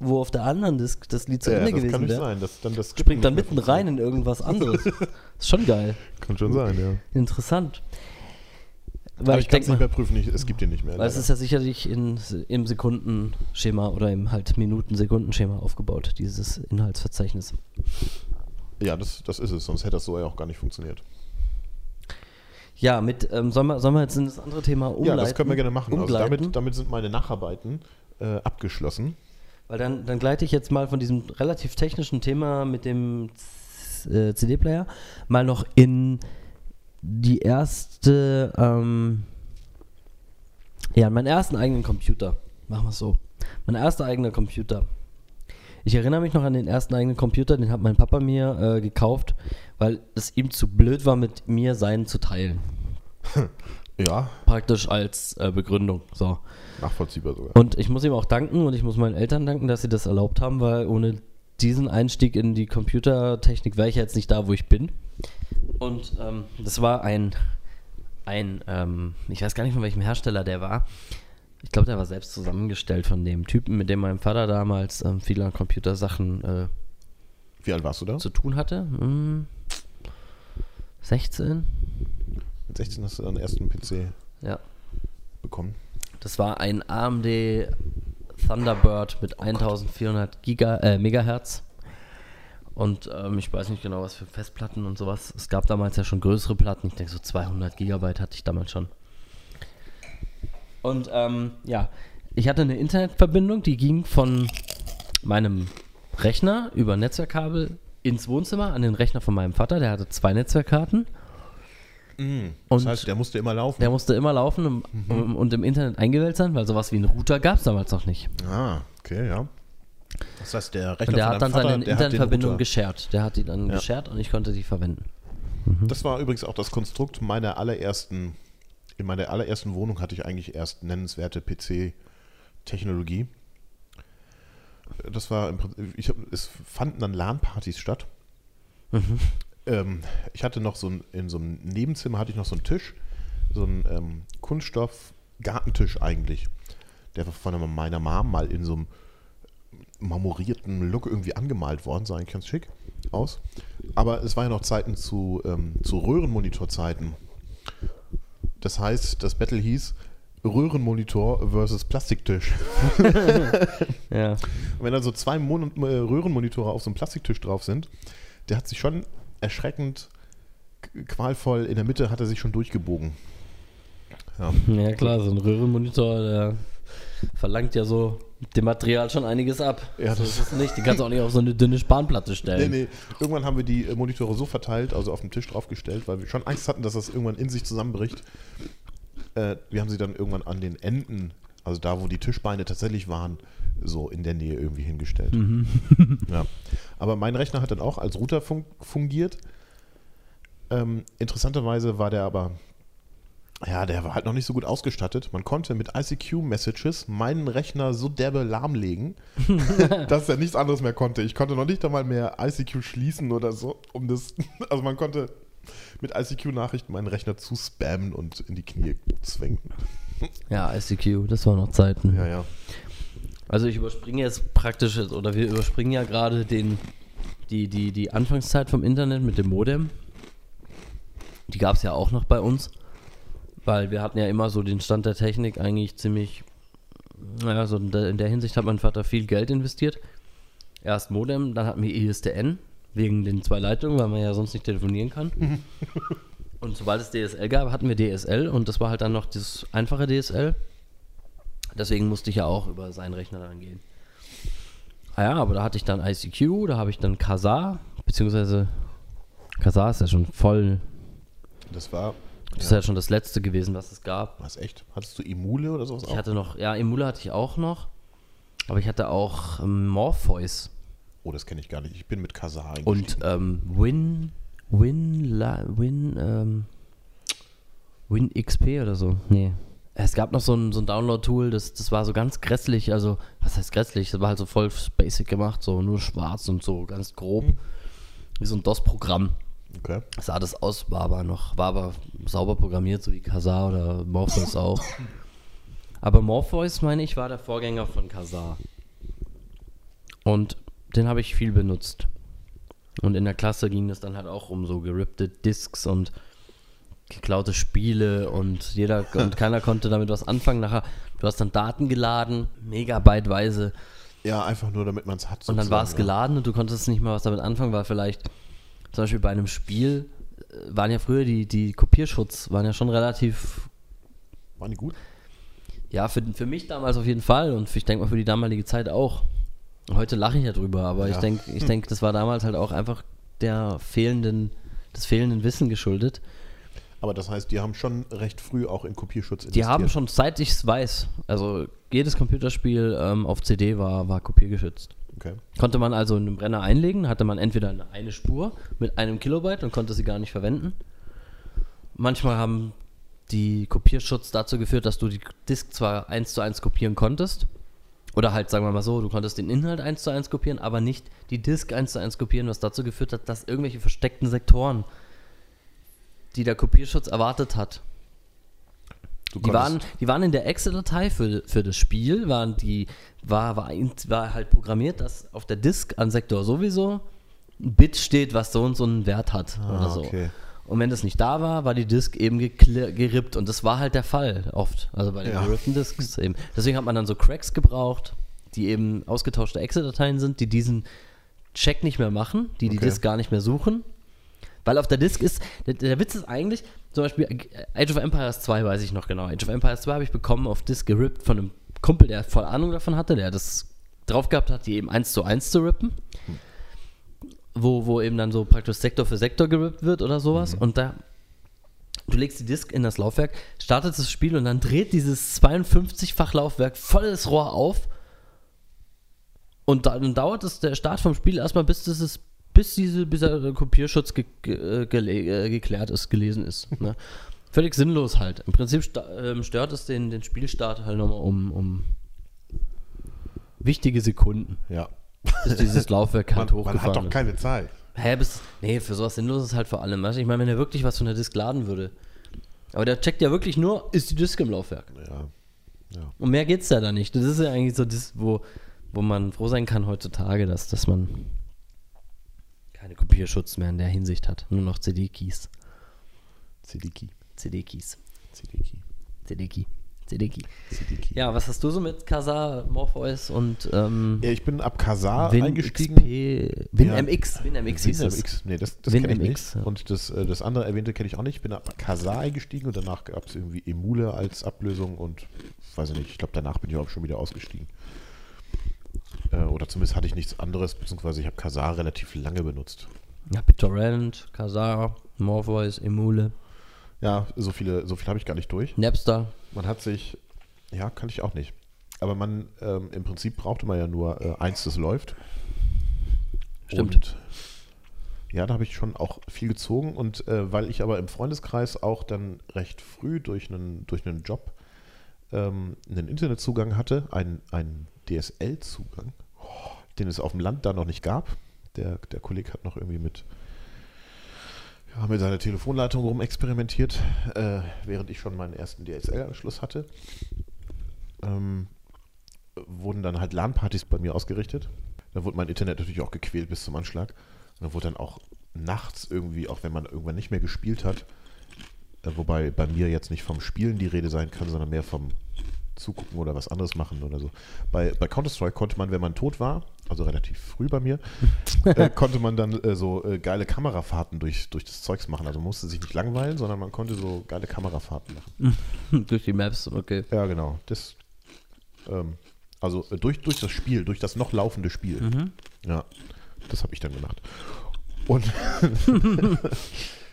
wo auf der anderen Disk das Lied zu ja, Ende das gewesen kann nicht wäre. sein. Dann das Springt dann mitten rein in irgendwas anderes. ist schon geil. Kann schon sein, ja. Interessant. Weil Aber ich ich kann es nicht mehr prüfen, ich, es gibt ihn nicht mehr. weil es ist ja sicherlich in, im Sekundenschema oder im halt Minuten-Sekundenschema aufgebaut, dieses Inhaltsverzeichnis. ja, das, das ist es, sonst hätte das so ja auch gar nicht funktioniert. Ja, mit, ähm, sollen, wir, sollen wir jetzt in das andere Thema umleiten? Ja, das können wir gerne machen. Also damit, damit sind meine Nacharbeiten äh, abgeschlossen. Weil dann, dann gleite ich jetzt mal von diesem relativ technischen Thema mit dem äh, CD-Player mal noch in die erste, ähm, ja, in meinen ersten eigenen Computer. Machen wir es so. Mein erster eigener Computer. Ich erinnere mich noch an den ersten eigenen Computer, den hat mein Papa mir äh, gekauft, weil es ihm zu blöd war, mit mir seinen zu teilen. Ja, Praktisch als äh, Begründung. So. Nachvollziehbar sogar. Und ich muss ihm auch danken und ich muss meinen Eltern danken, dass sie das erlaubt haben, weil ohne diesen Einstieg in die Computertechnik wäre ich jetzt nicht da, wo ich bin. Und ähm, das war ein, ein ähm, ich weiß gar nicht von welchem Hersteller der war. Ich glaube, der war selbst zusammengestellt von dem Typen, mit dem mein Vater damals ähm, viele an Computersachen äh, Wie alt warst du da? zu tun hatte. Hm, 16? Mit 16 hast du deinen ersten PC Ja. bekommen. Das war ein AMD Thunderbird mit 1400 Giga, äh, Megahertz. Und ähm, ich weiß nicht genau, was für Festplatten und sowas. Es gab damals ja schon größere Platten. Ich denke, so 200 Gigabyte hatte ich damals schon. Und ähm, ja, ich hatte eine Internetverbindung, die ging von meinem Rechner über Netzwerkkabel ins Wohnzimmer an den Rechner von meinem Vater. Der hatte zwei Netzwerkkarten. Das Und heißt, der musste immer laufen. der musste immer laufen und, Mhm. und im Internet eingewählt sein, weil sowas wie einen Router gab es damals noch nicht. ah, okay, ja. Das heißt, der Rechner Und der hat dann Vater, seine Internetverbindung geshared. Der hat die dann Ja. geshared und ich konnte die verwenden. Das war übrigens auch das Konstrukt meiner allerersten, in meiner allerersten Wohnung hatte ich eigentlich erst nennenswerte PC-Technologie. Das war im Prinzip, ich hab, es fanden dann LAN-Partys statt. Ähm, ich hatte noch so ein, in so einem Nebenzimmer hatte ich noch so einen Tisch, so einen ähm, Kunststoff-Gartentisch eigentlich. Der war von meiner Mom mal in so einem marmorierten Look irgendwie angemalt worden, sah eigentlich ganz schick aus. Aber es war ja noch Zeiten zu, ähm, zu Röhrenmonitorzeiten. Das heißt, das Battle hieß Röhrenmonitor versus Plastiktisch. Ja. Und wenn da so zwei Mon äh, Röhrenmonitore auf so einem Plastiktisch drauf sind, der hat sich schon erschreckend qualvoll. In der Mitte hat er sich schon durchgebogen. Ja. Ja klar, so ein Röhrenmonitor, der verlangt ja so dem Material schon einiges ab. Ja, so das- ist es nicht. Die kannst du auch nicht auf so eine dünne Spanplatte Nee, stellen. nee. Irgendwann haben wir die äh, Monitore so verteilt, also auf den Tisch draufgestellt, weil wir schon Angst hatten, dass das irgendwann in sich zusammenbricht. Äh, wir haben sie dann irgendwann an den Enden, also da, wo die Tischbeine tatsächlich waren, so in der Nähe irgendwie hingestellt. ja. Aber mein Rechner hat dann auch als Router fun fungiert. Ähm, interessanterweise war der aber, ja, der war halt noch nicht so gut ausgestattet. Man konnte mit ICQ-Messages meinen Rechner so derbe lahmlegen, dass er nichts anderes mehr konnte. Ich konnte noch nicht einmal mehr ICQ schließen oder so, um das, also man konnte mit ICQ-Nachrichten meinen Rechner zu spammen und in die Knie zwingen. Ja, ICQ, das waren noch Zeiten. Ja, ja. Also ich überspringe jetzt praktisch, oder wir überspringen ja gerade den, die, die, die Anfangszeit vom Internet mit dem Modem. Die gab es ja auch noch bei uns, weil wir hatten ja immer so den Stand der Technik eigentlich ziemlich, naja, so in der, in der Hinsicht hat mein Vater viel Geld investiert. Erst Modem, dann hatten wir ISDN, wegen den zwei Leitungen, weil man ja sonst nicht telefonieren kann. Und sobald es DSL gab, hatten wir DSL und das war halt dann noch das einfache DSL. Deswegen musste ich ja auch über seinen Rechner dann gehen. Ah ja, aber da hatte ich dann ICQ, da habe ich dann Kazaa, beziehungsweise Kazaa ist ja schon voll, Das war, das ist ja schon das letzte gewesen, was es gab. was echt? Hattest du Emule oder sowas Ich hatte noch, ja, Emula hatte ich auch noch, aber ich hatte auch ähm, Morpheus Oh, das kenne ich gar nicht. Ich bin mit Kazaa und ähm, Win, Win, La, Win, ähm, Win XP oder so. Nee. Es gab noch so ein, so ein Download-Tool, das, das war so ganz grässlich, also, was heißt grässlich? Das war halt so voll basic gemacht, so nur schwarz und so ganz grob. Wie so ein DOS-Programm. Okay. sah das aus, war aber noch, war aber sauber programmiert, so wie Kazaa oder Morpheus auch. Aber Morpheus, meine ich, war der Vorgänger von Kazaa. Und den habe ich viel benutzt. Und in der Klasse ging es dann halt auch um so gerippte Discs und geklaute Spiele und jeder und keiner konnte damit was anfangen. Nachher, du hast dann Daten geladen, megabyteweise. Ja, einfach nur, damit man es hat. Und dann war es geladen und du konntest nicht mal was damit anfangen, weil vielleicht zum Beispiel bei einem Spiel äh, waren ja früher die, die Kopierschutz, waren ja schon relativ. Waren die gut? ja, für, für mich damals auf jeden Fall und für, ich denke mal für die damalige Zeit auch. Heute lache ich ja drüber, aber ich Ja. denke, ich denk, das war damals halt auch einfach der fehlenden, des fehlenden Wissen geschuldet. Aber das heißt, die haben schon recht früh auch in Kopierschutz Die haben schon, seit ich es weiß, also jedes Computerspiel ähm, auf CD war, war kopiergeschützt. Okay. Konnte man also in den Brenner einlegen, hatte man entweder eine, eine Spur mit einem Kilobyte und konnte sie gar nicht verwenden. Manchmal haben die Kopierschutz dazu geführt, dass du die Disk zwar eins zu eins kopieren konntest, oder halt, sagen wir mal so, du konntest den Inhalt eins zu eins kopieren, aber nicht die Disk eins zu eins kopieren, was dazu geführt hat, dass irgendwelche versteckten Sektoren, die der Kopierschutz erwartet hat, die waren, die waren in der Excel-Datei für, für das Spiel, waren die, war, war, war halt programmiert, dass auf der Disk an Sektor sowieso ein Bit steht, was so und so einen Wert hat Ah, oder so. okay. Und wenn das nicht da war, war die Disk eben gerippt und das war halt der Fall oft, also bei den Ja. gerippten Disks eben. Deswegen hat man dann so Cracks gebraucht, die eben ausgetauschte Excel-Dateien sind, die diesen Check nicht mehr machen, die die Okay. Disk gar nicht mehr suchen. Weil auf der Disk ist, der, der Witz ist eigentlich, zum Beispiel äh, Age of Empires 2 weiß ich noch genau. Age of Empires 2 habe ich bekommen auf Disk gerippt von einem Kumpel, der voll Ahnung davon hatte, der das drauf gehabt hat, die eben eins zu eins zu rippen. Wo, wo eben dann so praktisch Sektor für Sektor gerippt wird oder sowas. Und da, du legst die Disk in das Laufwerk, startet das Spiel und dann dreht dieses 52-fach Laufwerk volles Rohr auf. Und dann dauert es der Start vom Spiel erstmal, bis ist, bis diese, bis der Kopierschutz ge, ge, gele- äh, geklärt ist, gelesen ist. Ne? Völlig sinnlos halt. Im Prinzip ähm, stört es den, den Spielstart halt nochmal um, um wichtige Sekunden, Ja. bis dieses Laufwerk halt Man, man hat doch ist. keine Zeit. Hä, bis, nee, für sowas Sinnloses halt vor allem. Weißt? Ich meine, wenn er wirklich was von der Disk laden würde. Aber der checkt ja wirklich nur, ist die Disk im Laufwerk. Ja. Ja. Und mehr geht's ja da nicht. Das ist ja eigentlich so das, wo, wo man froh sein kann heutzutage, dass, dass man keine Kopierschutz mehr in der Hinsicht hat. Nur noch CD-Keys. CD-Key. CD-Keys. CD-Key. CD-Key. Siddiqui. Ja, was hast du so mit Kazaa, Morpheus und ähm, Ja, ich bin ab Kazaa Win eingestiegen. XP, Win Ja. MX, Win MX hieß es. WinMX, nee, das, das Win kenne ich nicht. ja. Und das, äh, das andere erwähnte kenne ich auch nicht. Ich bin ab Kazaa eingestiegen und danach gab es irgendwie Emule als Ablösung und weiß ich nicht, ich glaube danach bin ich auch schon wieder ausgestiegen. Äh, oder zumindest hatte ich nichts anderes, beziehungsweise ich habe Kazaa relativ lange benutzt. Ja, BitTorrent, Kazaa, Morpheus, Emule, Ja, so viele, so viel habe ich gar nicht durch. Napster. Man hat sich, ja, kann ich auch nicht. Aber man, ähm, im Prinzip brauchte man ja nur äh, eins, das läuft. Stimmt. Und ja, da habe ich schon auch viel gezogen und äh, weil ich aber im Freundeskreis auch dann recht früh durch einen, durch einen Job ähm, einen Internetzugang hatte, einen, einen DSL-Zugang, den es auf dem Land da noch nicht gab. Der, der Kollege hat noch irgendwie mit, ja, mit seiner Telefonleitung rumexperimentiert, äh, während ich schon meinen ersten DSL-Anschluss hatte. Ähm, wurden dann halt LAN-Partys bei mir ausgerichtet. Da wurde mein Internet natürlich auch gequält bis zum Anschlag. Und dann wurde dann auch nachts irgendwie, auch wenn man irgendwann nicht mehr gespielt hat, äh, wobei bei mir jetzt nicht vom Spielen die Rede sein kann, sondern mehr vom Zugucken oder was anderes machen oder so. Bei, bei Counter-Strike konnte man, wenn man tot war, also relativ früh bei mir, äh, konnte man dann äh, so äh, geile Kamerafahrten durch, durch das Zeugs machen. Also musste sich nicht langweilen, sondern man konnte so geile Kamerafahrten machen. Durch die Maps, okay. Ja, genau. Das, ähm, also äh, durch, durch das Spiel, durch das noch laufende Spiel. Mhm. Ja, das habe ich dann gemacht. Und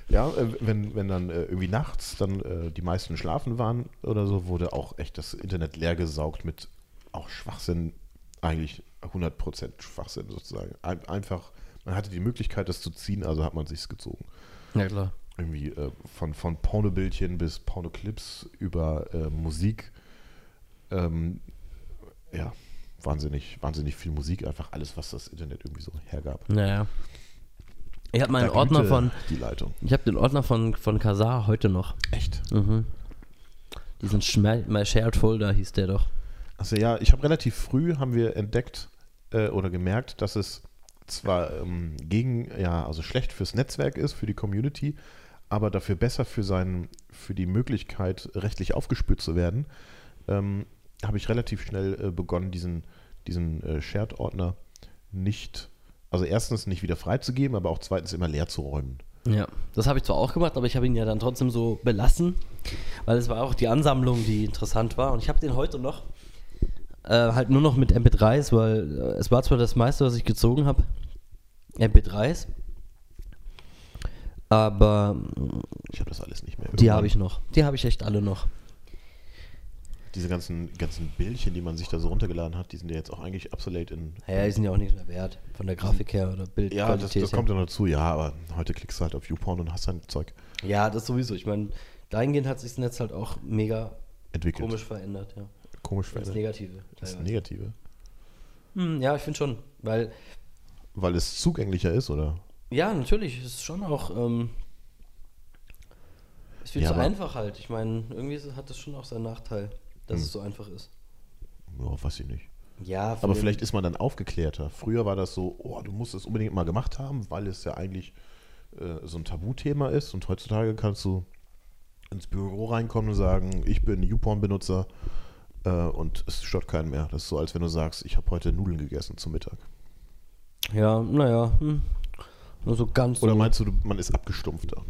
ja, äh, wenn, wenn dann äh, irgendwie nachts dann äh, die meisten schlafen waren oder so, wurde auch echt das Internet leer gesaugt mit auch Schwachsinn, eigentlich 100% Schwachsinn sozusagen. Ein, einfach, man hatte die Möglichkeit, das zu ziehen, also hat man sich's gezogen. Ja, klar. Irgendwie äh, von, von Pornobildchen bis Pornoclips über äh, Musik. Ähm, ja, wahnsinnig, wahnsinnig viel Musik, einfach alles, was das Internet irgendwie so hergab. Naja. Ich habe meinen Ordner von, Die Leitung. ich habe den Ordner von, von Kazaa heute noch. Echt? Mhm. Diesen Schma My Shared Folder hieß der doch. Also ja, ich habe relativ früh haben wir entdeckt äh, oder gemerkt, dass es zwar ähm, gegen, ja, also schlecht fürs Netzwerk ist, für die Community, aber dafür besser für seinen, für die Möglichkeit, rechtlich aufgespürt zu werden, ähm, habe ich relativ schnell äh, begonnen, diesen, diesen äh, Shared-Ordner nicht, also erstens nicht wieder freizugeben, aber auch zweitens immer leer zu räumen. Ja, das habe ich zwar auch gemacht, aber ich habe ihn ja dann trotzdem so belassen, weil es war auch die Ansammlung, die interessant war. Und ich habe den heute noch, äh, halt nur noch mit MP3s, weil äh, es war zwar das meiste, was ich gezogen habe, MP3s, aber Ich habe das alles nicht mehr. die habe ich noch. Die habe ich echt alle noch. Diese ganzen, ganzen Bildchen, die man sich da so runtergeladen hat, die sind ja jetzt auch eigentlich obsolete in, Ja, die sind ja auch nichts mehr wert, von der Grafik her oder Bildqualität Ja, das, das kommt dann dazu, ja, aber heute klickst du halt auf YouPorn und hast dein Zeug Ja, das sowieso. Ich meine, dahingehend hat sich das Netz halt auch mega entwickelt. komisch verändert, ja. Komisch Das verändert. Negative. Das teilweise. Negative. Hm, ja, ich finde schon, weil Weil es zugänglicher ist, oder? Ja, natürlich. Es ist schon auch. Ähm, es wird Ja, aber- einfach halt. Ich meine, irgendwie hat das schon auch seinen Nachteil, dass Hm. es so einfach ist. Ja, weiß ich nicht. Ja, Aber vielleicht ist man dann aufgeklärter. Früher war das so, oh, du musst es unbedingt mal gemacht haben, weil es ja eigentlich äh, so ein Tabuthema ist. Und heutzutage kannst du ins Büro reinkommen und sagen, ich bin YouPorn-Benutzer äh, und es stört keinen mehr. Das ist so, als wenn du sagst, ich habe heute Nudeln gegessen zum Mittag. Ja, naja. Hm. Nur so ganz. Oder meinst du, man ist abgestumpfter?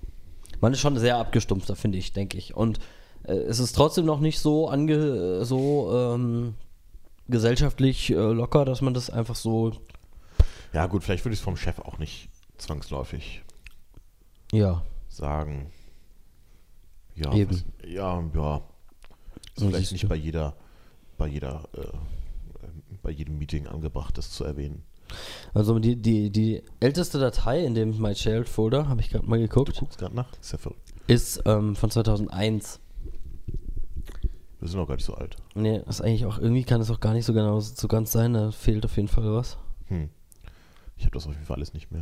Man ist schon sehr abgestumpfter, finde ich, denke ich. Und es ist trotzdem noch nicht so ange äh, so ähm, gesellschaftlich äh, locker, dass man das einfach so. Ja, gut, vielleicht würde ich es vom Chef auch nicht zwangsläufig Ja. sagen. Ja, Eben. was- ja, ja. Ist So vielleicht nicht du. bei jeder, bei jeder, äh, bei jedem Meeting angebracht, das zu erwähnen. Also die, die, die älteste Datei in dem My Shared Folder, habe ich gerade mal Du geguckt, guckst gerade nach, ist ja ist ähm, von 2001. Wir sind auch gar nicht so alt. Nee, ist eigentlich auch, irgendwie kann es auch gar nicht so genau so ganz sein, da fehlt auf jeden Fall was. Hm. Ich habe das auf jeden Fall alles nicht mehr.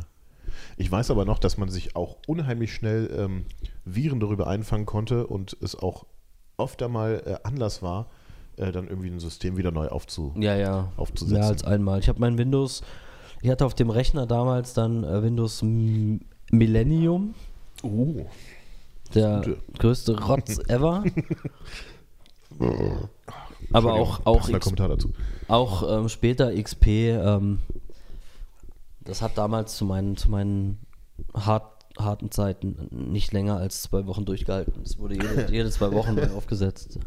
Ich weiß aber noch, dass man sich auch unheimlich schnell ähm, Viren darüber einfangen konnte und es auch oft einmal äh, Anlass war, äh, dann irgendwie ein System wieder neu aufzu Ja, ja. aufzusetzen. Mehr als einmal. Ich habe mein Windows, ich hatte auf dem Rechner damals dann äh, Windows M Millennium, Oh, der größte Rotz ever. Aber auch, auch, X, auch ähm, später XP, ähm, das hat damals zu meinen, zu meinen hart, harten Zeiten nicht länger als zwei Wochen durchgehalten. Es wurde jede, jede zwei Wochen neu aufgesetzt.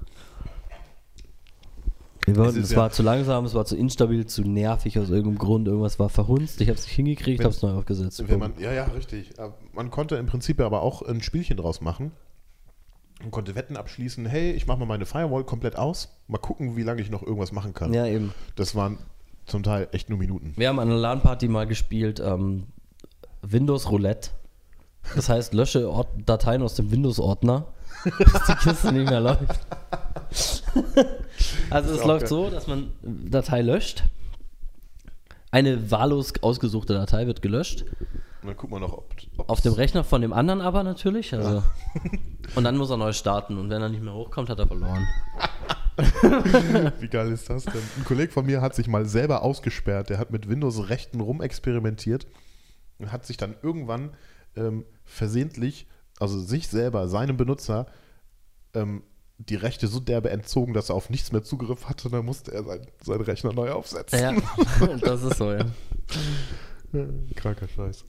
Es wollten, es ja- war zu langsam, es war zu instabil, zu nervig aus irgendeinem Grund. Irgendwas war verhunzt, ich habe es nicht hingekriegt, habe es neu aufgesetzt. Man, ja, ja, richtig. Äh, Man konnte im Prinzip aber auch ein Spielchen draus machen. Man konnte Wetten abschließen, hey, ich mache mal meine Firewall komplett aus, mal gucken, wie lange ich noch irgendwas machen kann. ja, eben. Das waren zum Teil echt nur Minuten. Wir haben an einer LAN-Party mal gespielt, ähm, Windows Roulette. Das heißt, lösche Ort Dateien aus dem Windows-Ordner, bis die Kiste nicht mehr läuft. also es läuft geil. so, dass man Datei löscht. Eine wahllos ausgesuchte Datei wird gelöscht. Dann guckt man noch, ob, Auf dem Rechner von dem anderen aber natürlich. Also. Und dann muss er neu starten. Und wenn er nicht mehr hochkommt, hat er verloren. Wie geil ist das denn? Ein Kollege von mir hat sich mal selber ausgesperrt. Der hat mit Windows-Rechten rumexperimentiert und hat sich dann irgendwann ähm, versehentlich, also sich selber, seinem Benutzer, ähm, die Rechte so derbe entzogen, dass er auf nichts mehr Zugriff hatte. Und dann musste er sein, seinen Rechner neu aufsetzen. Ja, das ist so, ja. Kranker Scheiß.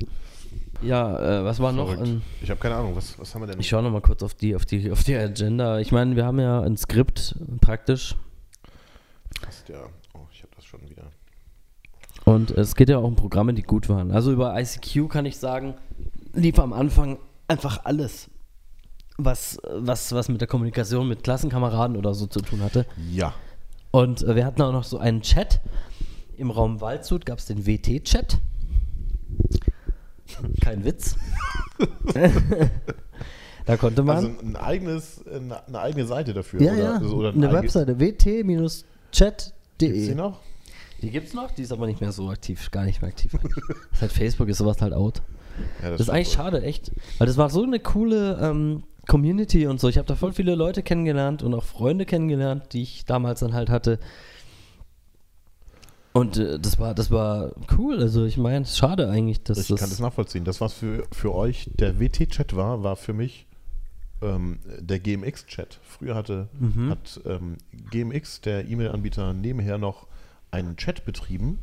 Ja, äh, was war noch? Verrückt. Ein, Ich habe keine Ahnung, was, was haben wir denn? Ich schaue nochmal kurz auf die, auf, die, auf die Agenda. Ich meine, wir haben ja ein Skript praktisch. Fast, ja. Oh, ich habe das schon wieder. Und es geht ja auch um Programme, die gut waren. Also über ICQ kann ich sagen, lief am Anfang einfach alles, was, was, was mit der Kommunikation mit Klassenkameraden oder so zu tun hatte. Ja. Und äh, wir hatten auch noch so einen Chat. Im Raum Waldshut gab es den WT-Chat. Kein Witz. da konnte man. Also ein eigenes, eine, eine eigene Seite dafür. ja, oder, ja. also- oder ein eine eigenes- Webseite Gibt's die wt-chat.de. noch? Die gibt's noch, die ist aber nicht mehr so aktiv, gar nicht mehr aktiv. Seit Facebook ist sowas halt out. Ja, Das ist stimmt eigentlich wohl. schade, echt. Weil das war so eine coole ähm, Community und so. Ich habe da voll viele Leute kennengelernt und auch Freunde kennengelernt, die ich damals dann halt hatte. Und äh, das war, das war cool. Also ich meine, es ist schade eigentlich, dass Ich das. kann das nachvollziehen. Das, was für, für euch der WT-Chat war, war für mich ähm, der GMX-Chat. Früher hatte Mhm. hat ähm, GMX, der E-Mail-Anbieter, nebenher noch einen Chat betrieben,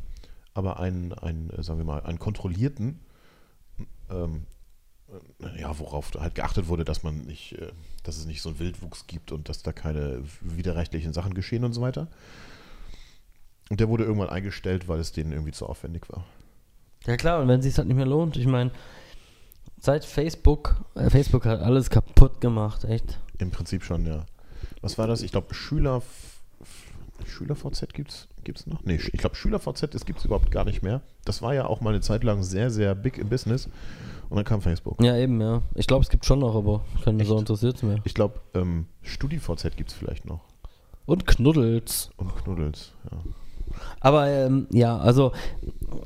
aber einen, einen äh, sagen wir mal, einen kontrollierten, ähm, äh, ja, worauf halt geachtet wurde, dass man nicht, äh, dass es nicht so einen Wildwuchs gibt und dass da keine widerrechtlichen Sachen geschehen und so weiter. Und der wurde irgendwann eingestellt, weil es denen irgendwie zu aufwendig war. ja klar, und wenn es sich halt nicht mehr lohnt, ich meine, seit Facebook, äh, Facebook hat alles kaputt gemacht, echt. Im Prinzip schon, ja. Was war das? Ich glaube, Schüler. SchülerVZ gibt's gibt's noch? Nee, ich glaube, SchülerVZ, das gibt es überhaupt gar nicht mehr. Das war ja auch mal eine Zeit lang sehr, sehr big im Business. Und dann kam Facebook. Ja, eben, ja. Ich glaube, es gibt schon noch, aber keine so Echt? interessiert mehr. Ich glaube, ähm, StudiVZ gibt es vielleicht noch. Und Knuddels. Und Knuddels, ja. Aber ähm, ja, also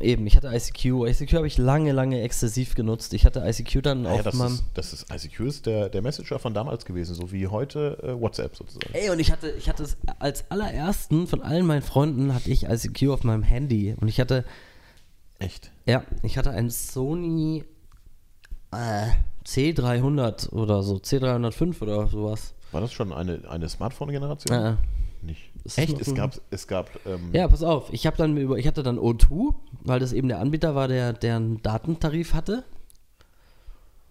eben, ich hatte ICQ. ICQ habe ich lange, lange exzessiv genutzt. Ich hatte ICQ dann Naja, auf das, meinem. ist, das ist ICQ ist der, der Messenger von damals gewesen, so wie heute äh, WhatsApp sozusagen. Ey, und ich hatte, ich hatte es als allerersten von allen meinen Freunden hatte ich ICQ auf meinem Handy. Und ich hatte, Echt? ja, ich hatte ein Sony äh, C300 oder so, C305 oder sowas. War das schon eine, eine Smartphone-Generation? Äh, Nicht. Ist Echt? Es gab, es gab ähm, Ja, pass auf, ich habe dann über, ich hatte dann O2, weil das eben der Anbieter war, der, der einen Datentarif hatte.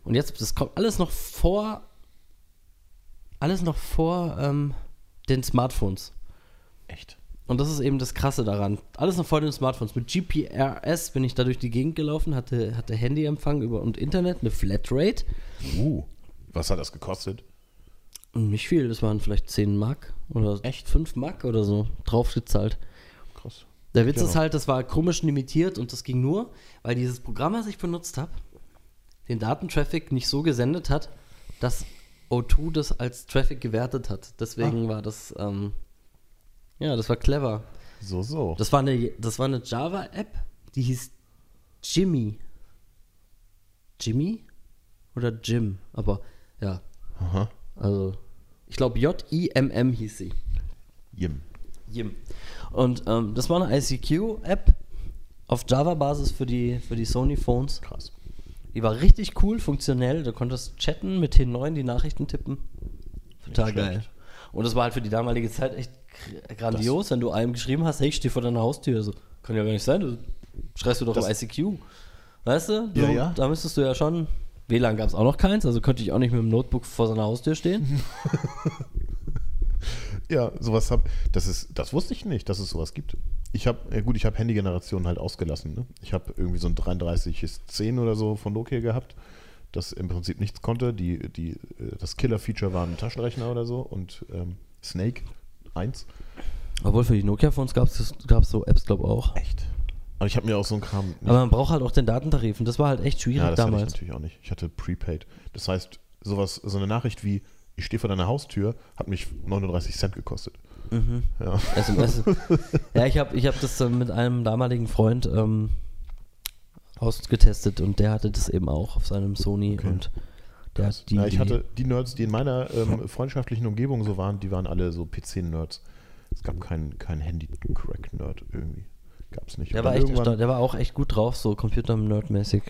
Und jetzt, das kommt alles noch vor, alles noch vor ähm, den Smartphones. echt. Und das ist eben das Krasse daran. Alles noch vor den Smartphones. Mit GPRS bin ich da durch die Gegend gelaufen, hatte, hatte Handyempfang über und Internet, eine Flatrate. Uh, was hat das gekostet? Nicht viel, das waren vielleicht 10 Mark oder Echt? 5 Mark oder so draufgezahlt. Krass. Der Witz ist halt, das war komisch limitiert und das ging nur, weil dieses Programm, was ich benutzt habe, den Datentraffic nicht so gesendet hat, dass O2 das als Traffic gewertet hat. Deswegen war das, ähm, ja, das war clever. So, so. Das war eine, das war eine Java-App, die hieß Jimmy. Jimmy? Oder Jim? Aber ja, Aha. also ich glaube J-I-M-M hieß sie. Jim. Jim. Und ähm, das war eine ICQ-App auf Java-Basis für die, für die Sony-Phones. Krass. Die war richtig cool, funktionell. Du konntest chatten mit T9 die Nachrichten tippen. Total geil. Und das war halt für die damalige Zeit echt gr- grandios, wenn du einem geschrieben hast, hey, ich stehe vor deiner Haustür. So, kann ja gar nicht sein, du schreibst du doch Das- im ICQ. Weißt du? du Ja, ja. Da müsstest du ja schon. WLAN gab es auch noch keins, also könnte ich auch nicht mit dem Notebook vor seiner Haustür stehen. Ja, sowas hab. Das ist, das wusste ich nicht, dass es sowas gibt. Ich habe, ja gut, ich habe Handygenerationen halt ausgelassen. Ne? Ich habe irgendwie so ein 3310 oder so von Nokia gehabt, das im Prinzip nichts konnte. Die, die, äh, das Killer-Feature war ein Taschenrechner oder so und ähm, Snake 1. Obwohl für die Nokia-Phones gab es so Apps, glaube ich, auch. Echt? Aber ich habe mir auch so einen Kram. Nicht, Aber man braucht halt auch den Datentarif und das war halt echt schwierig ja, das hatte ich damals. natürlich auch nicht. Ich hatte Prepaid. Das heißt, sowas, so eine Nachricht wie, ich stehe vor deiner Haustür, hat mich 39 Cent gekostet. Mhm. Ja. SMS. ja, ich habe ich hab das mit einem damaligen Freund ähm, ausgetestet und der hatte das eben auch auf seinem Sony Okay. und der hat die. ja, ich hatte die Nerds, die in meiner ähm, freundschaftlichen Umgebung so waren, die waren alle so PC-Nerds. Es gab keinen kein Handy-Crack-Nerd irgendwie. Gab es nicht. der war echt der war auch echt gut drauf, so Computer-Nerd-mäßig.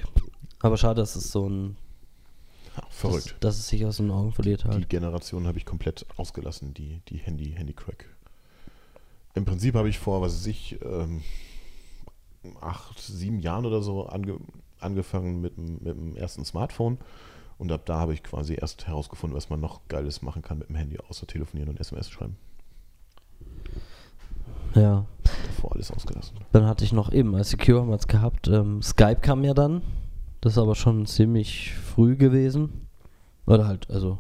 Aber schade, dass es so ein. Ja, verrückt. Dass, dass es sich aus den Augen verliert Die halt. Generation habe ich komplett ausgelassen, die, die Handy, Handy-Crack. Im Prinzip habe ich vor, was weiß ich, ähm, acht, sieben Jahren oder so ange, angefangen mit, mit dem ersten Smartphone. Und ab da habe ich quasi erst herausgefunden, was man noch Geiles machen kann mit dem Handy, außer telefonieren und SMS schreiben. Ja. Davor alles ausgelassen. Dann hatte ich noch eben, als Secure haben wir es gehabt, ähm, Skype kam ja dann. Das ist aber schon ziemlich früh gewesen. Oder halt, also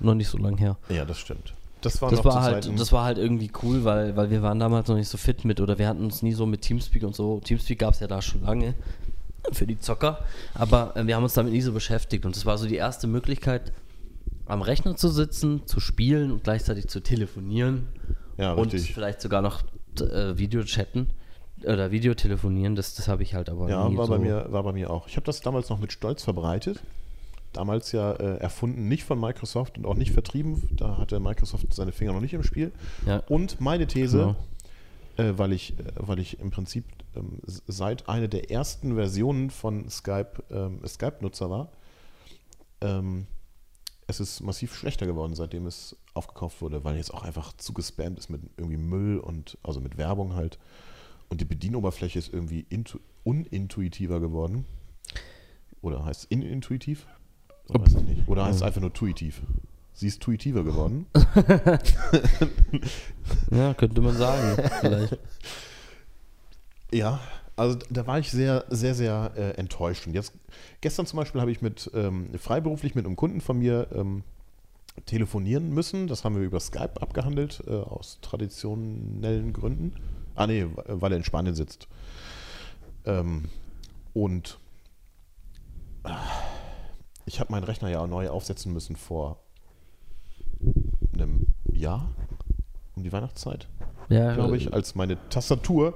noch nicht so lang her. Ja, das stimmt. Das war Das noch war halt, Zeiten- das war halt irgendwie cool, weil, weil wir waren damals noch nicht so fit mit oder wir hatten uns nie so mit Teamspeak und so. Teamspeak gab es ja da schon lange für die Zocker, aber äh, wir haben uns damit nie so beschäftigt und das war so die erste Möglichkeit, am Rechner zu sitzen, zu spielen und gleichzeitig zu telefonieren Ja, und vielleicht sogar noch äh, Videochatten oder Videotelefonieren. Das, das habe ich halt aber Ja, nie war so. bei, mir, war bei mir auch. Ich habe das damals noch mit Stolz verbreitet. Damals ja äh, erfunden, nicht von Microsoft und auch nicht vertrieben. Da hatte Microsoft seine Finger noch nicht im Spiel. Ja. Und meine These, Genau. äh, weil, ich, äh, weil ich im Prinzip ähm, seit einer der ersten Versionen von Skype ähm, Skype-Nutzer war, ähm, es ist massiv schlechter geworden, seitdem es aufgekauft wurde, weil jetzt auch einfach zugespammt ist mit irgendwie Müll und also mit Werbung halt. Und die Bedienoberfläche ist irgendwie intu unintuitiver geworden. Oder heißt es inintuitiv? Oder weiß ich nicht. Oder heißt es einfach nur tuitiv? Sie ist tuitiver geworden. Ja, könnte man sagen. vielleicht. Ja, also da war ich sehr, sehr, sehr äh, enttäuscht. Und jetzt, gestern zum Beispiel habe ich mit ähm, freiberuflich mit einem Kunden von mir ähm, telefonieren müssen. Das haben wir über Skype abgehandelt, äh, aus traditionellen Gründen. Ah nee, weil er in Spanien sitzt. Ähm, und ah, ich habe meinen Rechner ja neu aufsetzen müssen vor einem Jahr, um die Weihnachtszeit, Ja, glaube ich, als meine Tastatur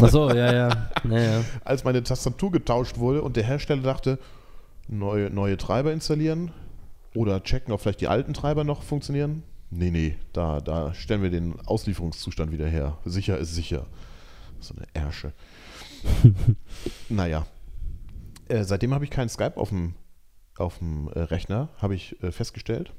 Achso, ja, ja. ja, ja. als meine Tastatur getauscht wurde und der Hersteller dachte, neue, neue Treiber installieren oder checken, ob vielleicht die alten Treiber noch funktionieren. Nee, nee, da, da stellen wir den Auslieferungszustand wieder her. Sicher ist sicher. So eine Ärsche. naja. Äh, seitdem habe ich keinen Skype auf dem, auf dem äh, Rechner, habe ich äh, festgestellt.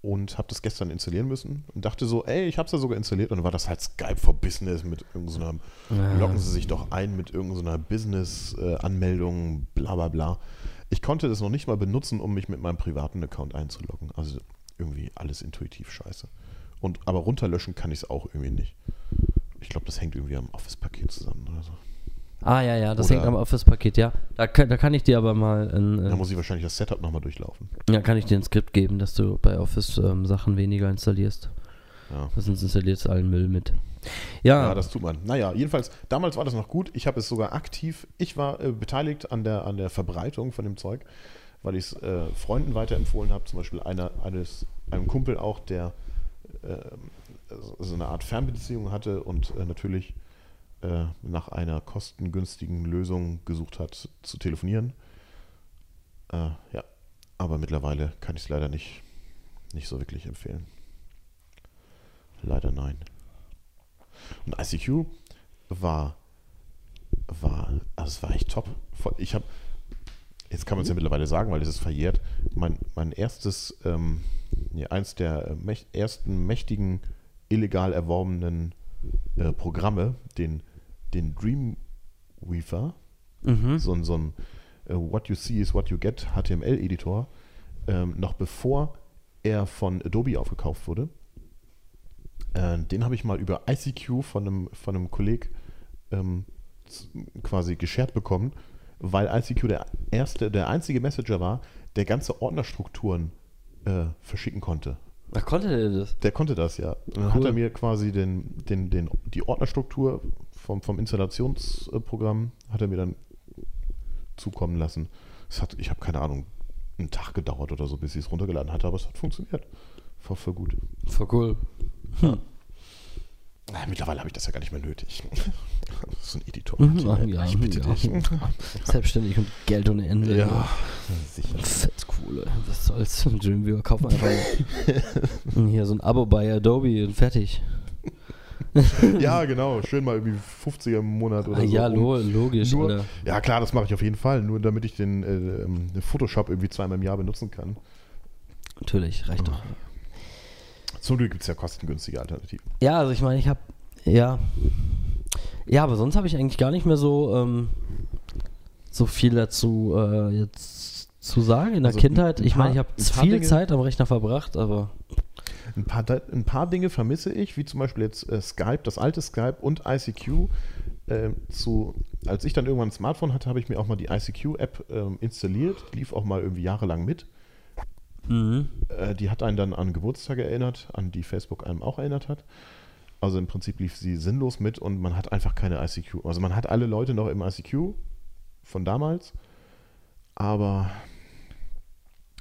Und habe das gestern installieren müssen und dachte so, ey, ich habe es ja sogar installiert. Und dann war das halt Skype for Business mit irgendeiner Ja. Locken Sie sich doch ein mit irgendeiner Business-Anmeldung, bla bla bla. Ich konnte das noch nicht mal benutzen, um mich mit meinem privaten Account einzuloggen. Also irgendwie alles intuitiv scheiße. Und, aber runterlöschen kann ich es auch irgendwie nicht. Ich glaube, das hängt irgendwie am Office-Paket zusammen oder so. Ah, ja, ja, das Oder- hängt am Office-Paket, ja. Da kann, da kann ich dir aber mal ein, Da äh, muss ich wahrscheinlich das Setup nochmal durchlaufen. ja, kann ich dir ein Skript geben, dass du bei Office ähm, Sachen weniger installierst. Ja. Sonst installierst du allen Müll mit. Ja, Ja, das tut man. Naja, jedenfalls, damals war das noch gut. Ich habe es sogar aktiv, ich war äh, beteiligt an der, an der Verbreitung von dem Zeug, weil ich es äh, Freunden weiterempfohlen habe. Zum Beispiel einer, eines, einem Kumpel auch, der äh, so eine Art Fernbeziehung hatte und äh, natürlich äh, nach einer kostengünstigen Lösung gesucht hat, zu telefonieren. Äh, ja, aber mittlerweile kann ich es leider nicht, nicht so wirklich empfehlen. Leider nein. Und ICQ war, war, also es war echt top. Ich habe, jetzt kann man es ja mittlerweile sagen, weil es ist verjährt, mein, mein erstes, ähm, nee, eins der äh, ersten mächtigen illegal erworbenen äh, Programme, den, den Dreamweaver, Mhm. so ein, so ein äh, What You See is What You Get HTML-Editor, ähm, noch bevor er von Adobe aufgekauft wurde. Äh, den habe ich mal über ICQ von einem, von einem Kolleg ähm, quasi geshared bekommen, weil ICQ der erste, der einzige Messenger war, der ganze Ordnerstrukturen äh, verschicken konnte. Ach, konnte der das? Der konnte das, ja. Dann Cool. hat er mir quasi den, den, den, die Ordnerstruktur vom, vom Installationsprogramm hat er mir dann zukommen lassen. Es hat, ich habe keine Ahnung, einen Tag gedauert oder so, bis ich es runtergeladen hatte, aber es hat funktioniert. War voll gut. Voll cool. Ah, Mittlerweile habe ich das ja gar nicht mehr nötig. So ein Editor. Mhm, ach ja, ich bitte ja. dich. Selbstständig und Geld ohne Ende. Ja, sicher. Fett cool, ey. was soll's. Dreamviewer, kauf mal einfach hier so ein Abo bei Adobe und fertig. Ja, genau. Schön mal irgendwie 50er im Monat oder Ah, so. ja, lo logisch, nur, Alter. Ja, klar, das mache ich auf jeden Fall. Nur damit ich den, äh, ähm, den Photoshop irgendwie zweimal im Jahr benutzen kann. Natürlich, reicht doch. Zum Glück gibt es ja kostengünstige Alternativen. Ja, also ich meine, ich habe ja, ja, aber sonst habe ich eigentlich gar nicht mehr so ähm, so viel dazu äh, jetzt zu sagen in der Also Kindheit. Ich meine, ich habe viel Dinge- Zeit am Rechner verbracht, aber Ein paar, ein paar Dinge vermisse ich, wie zum Beispiel jetzt äh, Skype, das alte Skype und ICQ. Ähm, zu, als ich dann irgendwann ein Smartphone hatte, habe ich mir auch mal die ICQ-App ähm, installiert. Lief auch mal irgendwie jahrelang mit. mhm. Äh, die hat einen dann an Geburtstage erinnert, an die Facebook einem auch erinnert hat. Also im Prinzip lief sie sinnlos mit und man hat einfach keine ICQ. Also man hat alle Leute noch im ICQ von damals, aber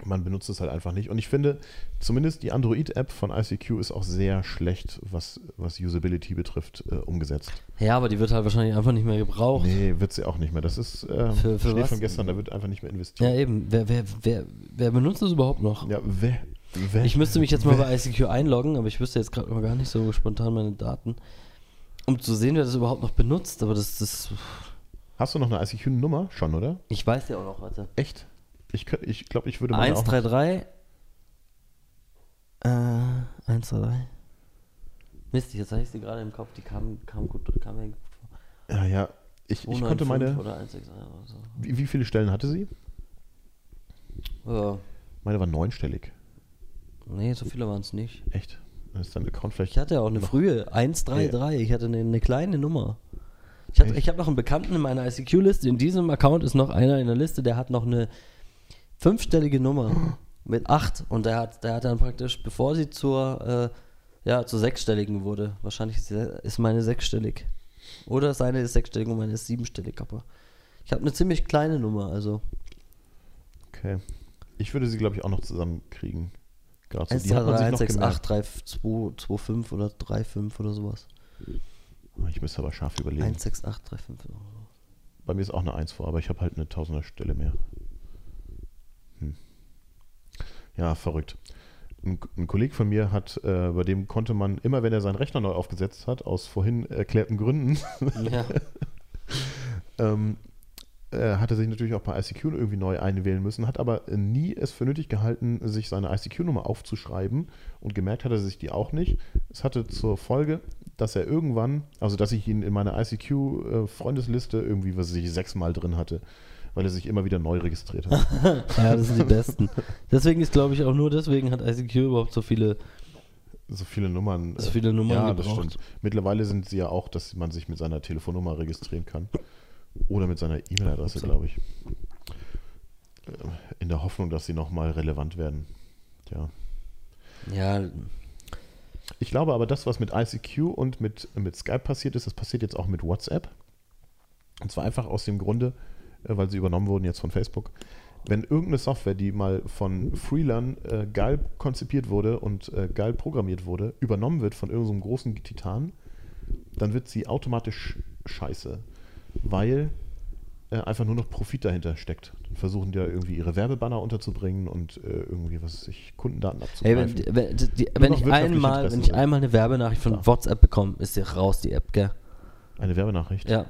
man benutzt es halt einfach nicht. Und ich finde, zumindest die Android-App von ICQ ist auch sehr schlecht, was, was Usability betrifft, äh, umgesetzt. ja, aber die wird halt wahrscheinlich einfach nicht mehr gebraucht. Nee, wird sie auch nicht mehr. Das ist äh, Für- für Schnee was? von gestern, da wird einfach nicht mehr Ja, investiert. eben. Wer, wer, wer, wer benutzt das überhaupt noch? Ja, wer, wer, Ich müsste mich jetzt mal wer- bei ICQ einloggen, aber ich wüsste jetzt gerade mal gar nicht so spontan meine Daten. Um zu sehen, wer das überhaupt noch benutzt, aber das ist. Hast du noch eine ICQ-Nummer? Schon, oder? Ich weiß ja auch noch, warte. Echt? Ich glaube, ich, glaub, ich würde noch- 133. Äh, 133. Mist, jetzt habe ich sie gerade im Kopf, die kam, kam gut, kam mir gut vor. Ja, ja. Ich, ich konnte 295 meine. Oder 161 oder so. Wie, wie viele Stellen hatte sie? Ja, Meine war neunstellig. Nee, so viele waren es nicht. Echt? Dann ist dein Account vielleicht. Ich hatte ja auch eine frühe, 133. Ich hatte eine, eine kleine Nummer. Ich, hatte- Echt? ich habe noch einen Bekannten in meiner ICQ-Liste. In diesem Account ist noch einer in der Liste, der hat noch eine fünfstellige Nummer mit 8. Und der hat, der hat dann praktisch, bevor sie zur, äh, ja, zur sechsstelligen wurde, wahrscheinlich ist, ist meine sechsstellig. Oder seine ist sechsstellig und meine ist siebenstellig. Aber ich habe eine ziemlich kleine Nummer, also. Okay. Ich würde sie, glaube ich, auch noch zusammenkriegen. Gerade so. 1, Die 2, hat man 3, sich 1, noch 6, gemerkt. 8, 3, 2, 2, 5 oder 3, 5 oder sowas. Ich müsste aber scharf überlegen. 1, 6, 8, 3, 5. Bei mir ist auch eine 1 vor, aber ich habe halt eine Tausender Stelle mehr. Hm. Ja, verrückt. Ein, ein Kollege von mir hat, äh, bei dem konnte man immer, wenn er seinen Rechner neu aufgesetzt hat, aus vorhin erklärten Gründen, Ja. ähm, äh, hat er sich natürlich auch bei ICQ irgendwie neu einwählen müssen, hat aber nie es für nötig gehalten, sich seine ICQ-Nummer aufzuschreiben und gemerkt hat er sich die auch nicht. Es hatte zur Folge, dass er irgendwann, also dass ich ihn in meiner ICQ-Freundesliste irgendwie, was weiß ich, sechsmal drin hatte, weil er sich immer wieder neu registriert hat. Ja, das sind die besten. Deswegen ist, glaube ich, auch nur deswegen hat ICQ überhaupt so viele. so viele Nummern. So viele Nummern ja, das gebraucht. stimmt. Mittlerweile sind sie ja auch, dass man sich mit seiner Telefonnummer registrieren kann. Oder mit seiner E-Mail-Adresse, glaube ich. Äh, In der Hoffnung, dass sie nochmal relevant werden. Ja. Ja, Ich glaube aber, das, was mit ICQ und mit, mit Skype passiert ist, das passiert jetzt auch mit WhatsApp. Und zwar einfach aus dem Grunde, äh, weil sie übernommen wurden jetzt von Facebook. Wenn irgendeine Software, die mal von Freelern äh, geil konzipiert wurde und äh, geil programmiert wurde, übernommen wird von irgendeinem großen Titan, dann wird sie automatisch scheiße. Weil äh, einfach nur noch Profit dahinter steckt. Dann versuchen die ja irgendwie ihre Werbebanner unterzubringen und äh, irgendwie, was weiß ich, Kundendaten hey, wenn, abzugreifen. wenn, die, wenn ich einmal, wenn ich einmal eine Werbenachricht von Klar. WhatsApp bekomme, ist die raus, die App, gell? Eine Werbenachricht. Ja.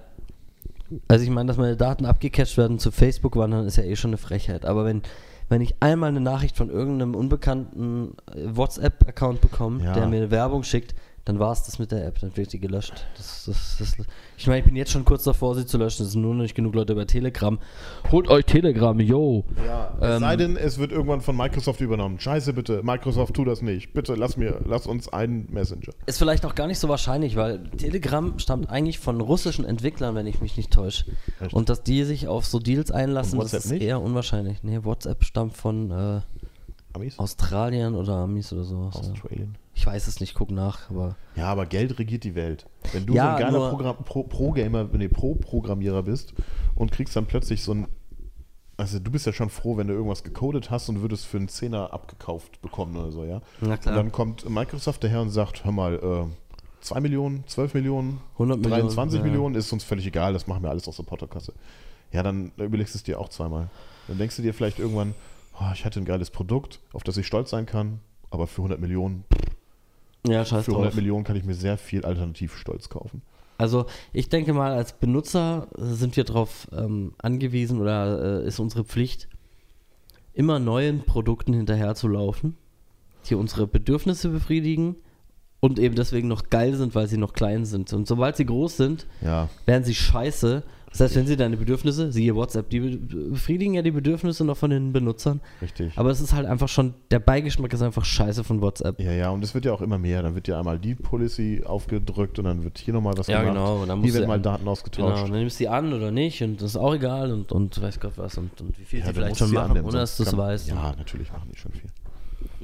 Also ich meine, dass meine Daten abgecatcht werden zu Facebook wandern, ist ja eh schon eine Frechheit. Aber wenn, wenn ich einmal eine Nachricht von irgendeinem unbekannten äh, WhatsApp-Account bekomme, Ja. der mir Werbung schickt, dann war es das mit der App, dann wird die gelöscht. Das, das, das, ich meine, ich bin jetzt schon kurz davor, sie zu löschen. Es sind nur noch nicht genug Leute über Telegram. Holt euch Telegram, yo! Ja, es Ähm, sei denn, es wird irgendwann von Microsoft übernommen. Scheiße, bitte, Microsoft, tu das nicht. Bitte, lass mir, lass uns einen Messenger. Ist vielleicht auch gar nicht so wahrscheinlich, weil Telegram stammt eigentlich von russischen Entwicklern, wenn ich mich nicht täusche. Echt? Und dass die sich auf so Deals einlassen, das ist nicht? eher unwahrscheinlich. Nee, WhatsApp stammt von äh, Amis? Australien oder Amis oder sowas. Ja. Australien. Ich weiß es nicht, guck nach, aber. Ja, aber Geld regiert die Welt. Wenn du Ja, so ein geiler Programm, Pro- Pro-Gamer, nee, Pro-Programmierer bist und kriegst dann plötzlich so ein. Also du bist ja schon froh, wenn du irgendwas gecodet hast und würdest für einen Zehner abgekauft bekommen oder so, ja. Na klar. Und dann kommt Microsoft daher und sagt, hör mal, äh, 2 Millionen, 12 Millionen, 100 Millionen, 23 ja. Millionen, ist uns völlig egal, das machen wir alles aus der Portokasse. Ja, dann überlegst du es dir auch zweimal. Dann denkst du dir vielleicht irgendwann, oh, ich hatte ein geiles Produkt, auf das ich stolz sein kann, aber für 100 Millionen, Ja, scheiß für 100 drauf. Millionen kann ich mir sehr viel Alternativstolz kaufen. Also, ich denke mal, als Benutzer sind wir darauf ähm, angewiesen oder äh, ist unsere Pflicht, immer neuen Produkten hinterherzulaufen, die unsere Bedürfnisse befriedigen und eben deswegen noch geil sind, weil sie noch klein sind. Und sobald sie groß sind, Ja, werden sie scheiße. Das heißt, wenn sie deine Bedürfnisse, siehe WhatsApp, die be- befriedigen ja die Bedürfnisse noch von den Benutzern. richtig. Aber es ist halt einfach schon, der Beigeschmack ist einfach scheiße von WhatsApp. ja, ja, und es wird ja auch immer mehr. Dann wird ja einmal die Policy aufgedrückt und dann wird hier nochmal was Ja, gemacht. genau, und dann Hier werden mal Daten Genau, ausgetauscht. und dann nimmst du sie an oder nicht und das ist auch egal und, und weiß Gott was und, und wie viel Ja, sie du vielleicht schon machen, ohne dass du es weißt. Ja, natürlich machen die schon viel.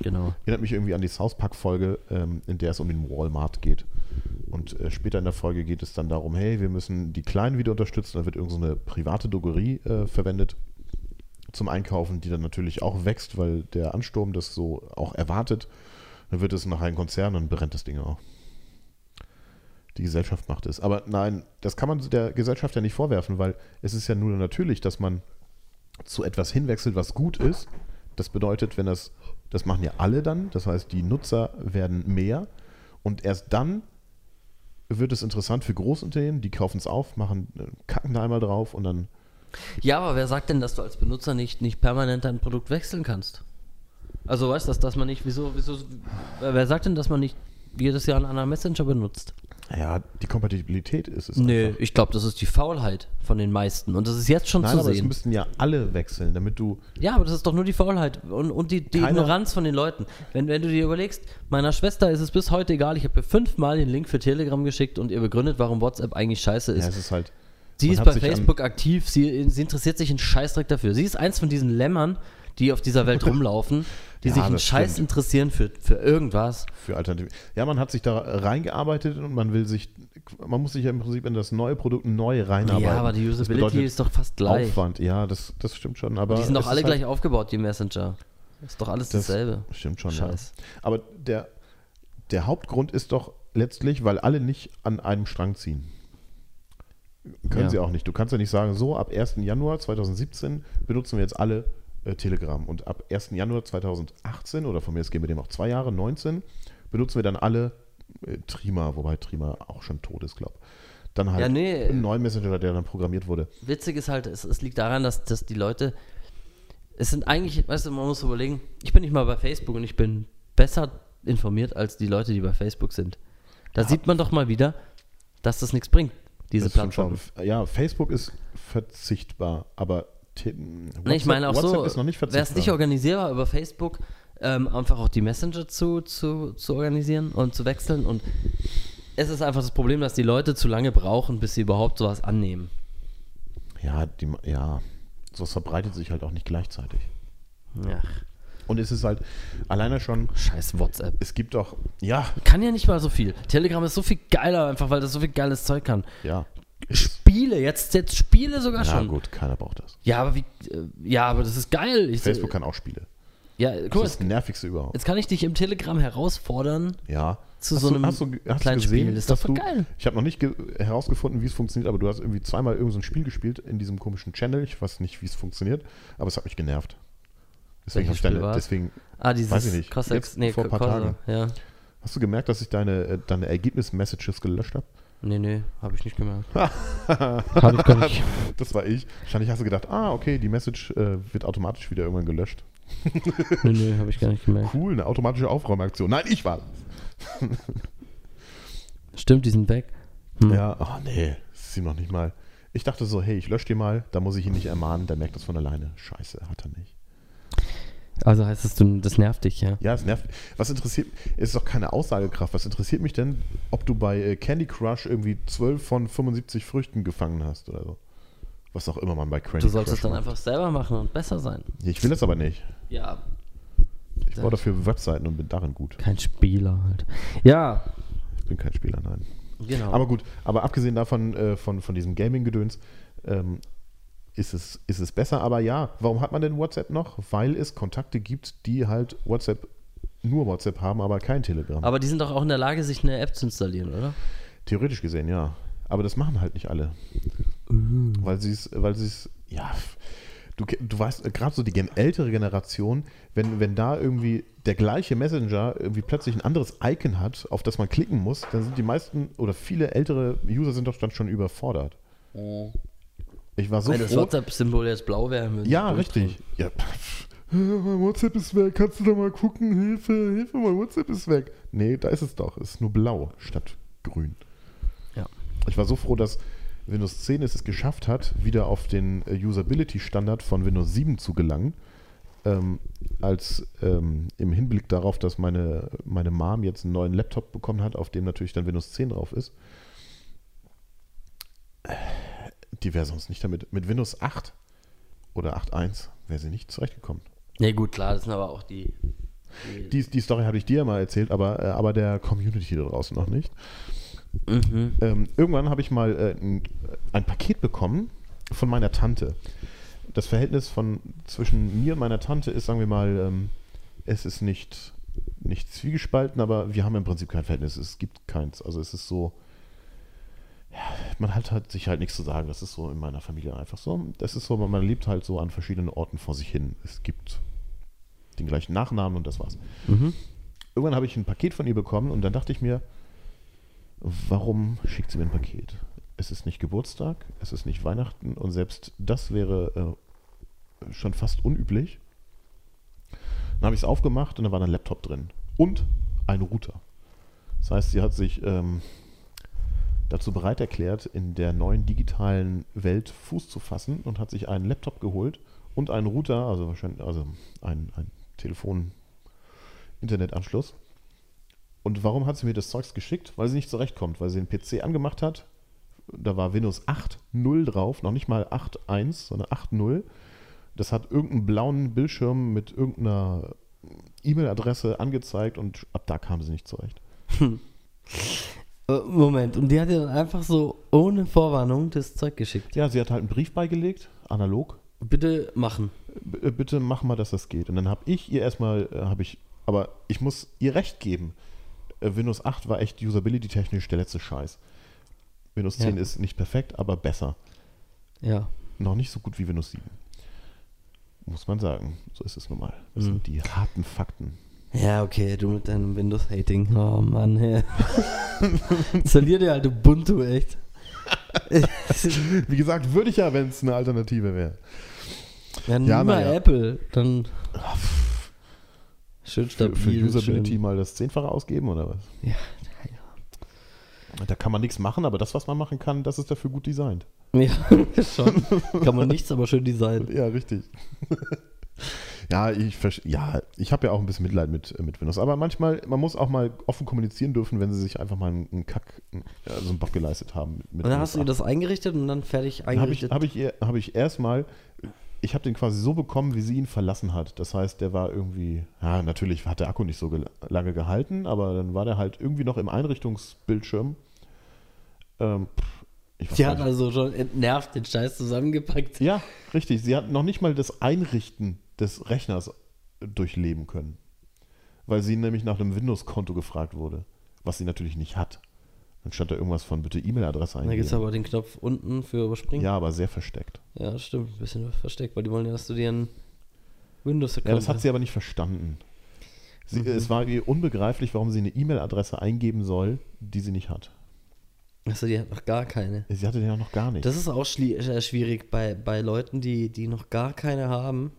Genau. Erinnert mich irgendwie an die South Park-Folge, ähm, in der es um den Walmart geht. Und äh, später in der Folge geht es dann darum, hey, wir müssen die Kleinen wieder unterstützen. Da wird irgendeine so private Drogerie äh, verwendet zum Einkaufen, die dann natürlich auch wächst, weil der Ansturm das so auch erwartet. Dann wird es nachher ein Konzern und brennt das Ding auch. Die Gesellschaft macht es. Aber nein, das kann man der Gesellschaft ja nicht vorwerfen, weil es ist ja nur natürlich, dass man zu etwas hinwechselt, was gut ist. Das bedeutet, wenn das, das machen ja alle dann, das heißt, die Nutzer werden mehr und erst dann wird es interessant für Großunternehmen, die kaufen es auf, machen, äh, kacken da einmal drauf und dann, Ja, aber wer sagt denn, dass du als Benutzer nicht, nicht permanent dein Produkt wechseln kannst? Also weißt du, dass, dass man nicht, wieso, wieso, wer sagt denn, dass man nicht jedes Jahr einen anderen Messenger benutzt? Ja, die Kompatibilität ist es. Nee, einfach. ich glaube, das ist die Faulheit von den meisten. Und das ist jetzt schon Nein, zu aber es sehen. müssten ja alle wechseln, damit du, Ja, aber das ist doch nur die Faulheit und, und die, die Ignoranz von den Leuten. Wenn, wenn du dir überlegst, meiner Schwester ist es bis heute egal, ich habe ihr fünfmal den Link für Telegram geschickt und ihr begründet, warum WhatsApp eigentlich scheiße ist. ja, es ist halt, sie ist bei Facebook aktiv, sie, sie interessiert sich einen Scheißdreck dafür. Sie ist eins von diesen Lämmern, die auf dieser Welt rumlaufen, die Ja, sich einen Scheiß stimmt. interessieren für, für irgendwas. für Alternative. Ja, man hat sich da reingearbeitet und man will sich, man muss sich ja im Prinzip in das neue Produkt neu reinarbeiten. Ja, aber die Usability ist doch fast gleich. Aufwand, ja, das, das stimmt schon. Aber Die sind doch alle halt- gleich aufgebaut, die Messenger. Ist doch alles Das dasselbe. Stimmt schon, Scheiß. ja. Aber der, der Hauptgrund ist doch letztlich, weil alle nicht an einem Strang ziehen. Können Ja. sie auch nicht. Du kannst ja nicht sagen, so ab 1. Januar 2017 benutzen wir jetzt alle äh, Telegram und ab 1. Januar 2018 oder von mir, es gehen wir dem auch zwei Jahre, 19, benutzen wir dann alle äh, Trima, wobei Trima auch schon tot ist, glaube Dann halt Ja, nee. einen neuen Messenger, der dann programmiert wurde. Witzig ist halt, es, es liegt daran, dass, dass die Leute, es sind eigentlich, weißt du, man muss überlegen, ich bin nicht mal bei Facebook und ich bin besser informiert als die Leute, die bei Facebook sind. Da sieht man doch mal wieder, dass das nichts bringt, diese Das Plattform. Ja, Facebook ist verzichtbar, aber Nee, ich meine auch WhatsApp so, ist noch nicht wäre es nicht organisierbar über Facebook, ähm, einfach auch die Messenger zu, zu, zu organisieren und zu wechseln und es ist einfach das Problem, dass die Leute zu lange brauchen, bis sie überhaupt sowas annehmen. Ja, die, ja, sowas verbreitet sich halt auch nicht gleichzeitig. Ja, Und es ist halt alleine schon, scheiß WhatsApp. es gibt doch, ja, Kann ja nicht mal so viel. Telegram ist so viel geiler, einfach weil das so viel geiles Zeug kann. ja. Spiele, jetzt, jetzt Spiele sogar Ja, schon. gut, keiner braucht das. Ja, aber wie, äh, ja, aber das ist geil. Ich, Facebook kann auch Spiele. Ja, Das guck mal, ist das nervigste überhaupt. jetzt kann ich dich im Telegram herausfordern. Ja. Zu hast so du, einem hast du, hast kleinen du gesehen, Spiel. Das ist doch voll geil. Ich habe noch nicht ge herausgefunden, wie es funktioniert, aber du hast irgendwie zweimal irgendein so ein Spiel gespielt in diesem komischen Channel. Ich weiß nicht, wie es funktioniert, aber es hat mich genervt. Deswegen, Welches hab ich deine, deswegen Ah, dieses Weiß ich nicht. Jetzt nee, vor ein paar Corsa, Tagen. Ja. hast du gemerkt, dass ich deine, äh, deine Ergebnis-Messages gelöscht habe? Nee, nee, habe ich nicht gemerkt. Hab ich gar nicht. Das war ich. Wahrscheinlich hast du gedacht, ah, okay, die Message äh, wird automatisch wieder irgendwann gelöscht. nö, nö, habe ich gar nicht gemerkt. Cool, eine automatische Aufräumaktion. Nein, ich war das. Stimmt, die sind weg. Hm. Ja, oh nee, das ist ihm noch nicht mal. Ich dachte so, hey, ich lösche die mal, da muss ich ihn nicht ermahnen, der merkt das von alleine. Scheiße, hat er nicht. Also heißt es, du, das nervt dich, ja? Ja, es nervt. Was interessiert, ist doch keine Aussagekraft. Was interessiert mich denn, ob du bei äh, Candy Crush irgendwie 12 von 75 Früchten gefangen hast oder so? Was auch immer man bei Candy Du sollst es Crush dann macht. einfach selber machen und besser sein. Ich will das aber nicht. Ja, Ich baue dafür Webseiten und bin darin gut. kein Spieler halt. Ja, Ich bin kein Spieler, nein. genau. Aber gut, aber abgesehen davon, äh, von, von diesem Gaming-Gedöns, ähm, ist, es, ist es besser. Aber ja, warum hat man denn WhatsApp noch? Weil es Kontakte gibt, die halt WhatsApp, nur WhatsApp haben, aber kein Telegram. Aber die sind doch auch in der Lage, sich eine App zu installieren, oder? Theoretisch gesehen, ja. Aber das machen halt nicht alle. Weil sie es, weil sie es, ja, du, du weißt, gerade so die ältere Generation, wenn, wenn da irgendwie der gleiche Messenger irgendwie plötzlich ein anderes Icon hat, auf das man klicken muss, dann sind die meisten oder viele ältere User sind doch dann schon überfordert. Ich war so Wenn das froh. WhatsApp-Symbol jetzt blau wäre, Ja, richtig. Ja, mein WhatsApp ist weg. Kannst du da mal gucken? Hilfe, Hilfe, mein WhatsApp ist weg. Nee, da ist es doch. Es ist nur blau statt grün. Ja. Ich war so froh, dass Windows 10 es geschafft hat, wieder auf den äh, Usability-Standard von Windows 7 zu gelangen. Ähm, als ähm, im Hinblick darauf, dass meine, meine Mom jetzt einen neuen Laptop bekommen hat, auf dem natürlich dann Windows 10 drauf ist. Äh, Die wäre sonst nicht damit. Mit Windows 8 oder 8.1 wäre sie nicht zurechtgekommen. Ja, gut, klar, das sind aber auch die. die, Die, die Story habe ich dir mal erzählt, aber, äh, aber der Community da draußen noch nicht. mhm. Ähm, irgendwann habe ich mal äh, ein, ein Paket bekommen von meiner Tante. Das Verhältnis von zwischen mir und meiner Tante ist, sagen wir mal, ähm, es ist nicht, nicht zwiegespalten, aber wir haben im Prinzip kein Verhältnis. Es gibt keins. Also es ist so, ja, man hat halt sich halt nichts zu sagen. Das ist so in meiner Familie einfach so. Das ist so, man lebt halt so an verschiedenen Orten vor sich hin. Es gibt den gleichen Nachnamen und das war's. Mhm. Irgendwann habe ich ein Paket von ihr bekommen und dann dachte ich mir, warum schickt sie mir ein Paket? Es ist nicht Geburtstag, es ist nicht Weihnachten und selbst das wäre äh, schon fast unüblich. Dann habe ich es aufgemacht und da war ein Laptop drin und ein Router. Das heißt, sie hat sich ähm, dazu bereit erklärt, in der neuen digitalen Welt Fuß zu fassen und hat sich einen Laptop geholt und einen Router, also wahrscheinlich, also ein, ein Telefon-Internetanschluss. Und warum hat sie mir das Zeugs geschickt? Weil sie nicht zurechtkommt, weil sie den PC angemacht hat. Da war Windows 8.0 drauf, noch nicht mal 8.1, sondern 8.0. Das hat irgendeinen blauen Bildschirm mit irgendeiner E-Mail-Adresse angezeigt und ab da kam sie nicht zurecht. Äh, Moment, und die hat dir dann einfach so ohne Vorwarnung das Zeug geschickt. Ja, sie hat halt einen Brief beigelegt, analog. Bitte machen. B- äh, bitte mach mal, dass das geht. Und dann habe ich ihr erstmal, äh, habe ich, aber ich muss ihr recht geben. Windows 8 war echt usability-technisch der letzte Scheiß. Windows Ja. 10 ist nicht perfekt, aber besser. Ja. Noch nicht so gut wie Windows 7. Muss man sagen. So ist es nun mal. Das Mhm. sind die harten Fakten. Ja, okay, du mit deinem Windows-Hating. Oh Mann, hey. Installier dir halt Ubuntu, echt. Wie gesagt, würde ich ja, wenn es eine Alternative wäre. ja, nimm Ja, mal ja. Apple, dann schön Für, stabil. für Usability schön. mal das Zehnfache ausgeben oder was? Ja, Da kann man nichts machen, aber das, was man machen kann, das ist dafür gut designt. ja, schon. Kann man nichts, aber schön designen. Ja, richtig. Ja, ich, ja, ich habe ja auch ein bisschen Mitleid mit, mit Windows. Aber manchmal, man muss auch mal offen kommunizieren dürfen, wenn sie sich einfach mal einen, Kack, so einen Bock geleistet haben. Mit Und dann hast du dir das eingerichtet und dann fertig 8. Dann habe ich, eingerichtet. hab ich, hab ich erstmal, ich habe den quasi so bekommen, wie sie ihn verlassen hat. Das heißt, der war irgendwie, ja, natürlich hat der Akku nicht so gel- lange gehalten, aber dann war der halt irgendwie noch im Einrichtungsbildschirm. Ähm, gar hat also schon entnervt den Scheiß zusammengepackt. Ja, richtig. Sie hat noch nicht mal das Einrichten des Rechners durchleben können. Weil sie nämlich nach einem Windows-Konto gefragt wurde, was sie natürlich nicht hat. Dann stand da irgendwas von bitte E-Mail-Adresse Da gibt es eingeben. aber den Knopf unten für überspringen. Ja, aber sehr versteckt. Ja, stimmt. Ein bisschen versteckt, weil die wollen ja, dass du dir einen Windows-Account Ja, das hat sie aber nicht verstanden. Sie, Mhm. Es war ihr unbegreiflich, warum sie eine E-Mail-Adresse eingeben soll, die sie nicht hat. Achso, die hat noch gar keine. Sie hatte den ja noch gar nicht. Das ist auch äh, schwierig bei, bei Leuten, die, die noch gar keine haben.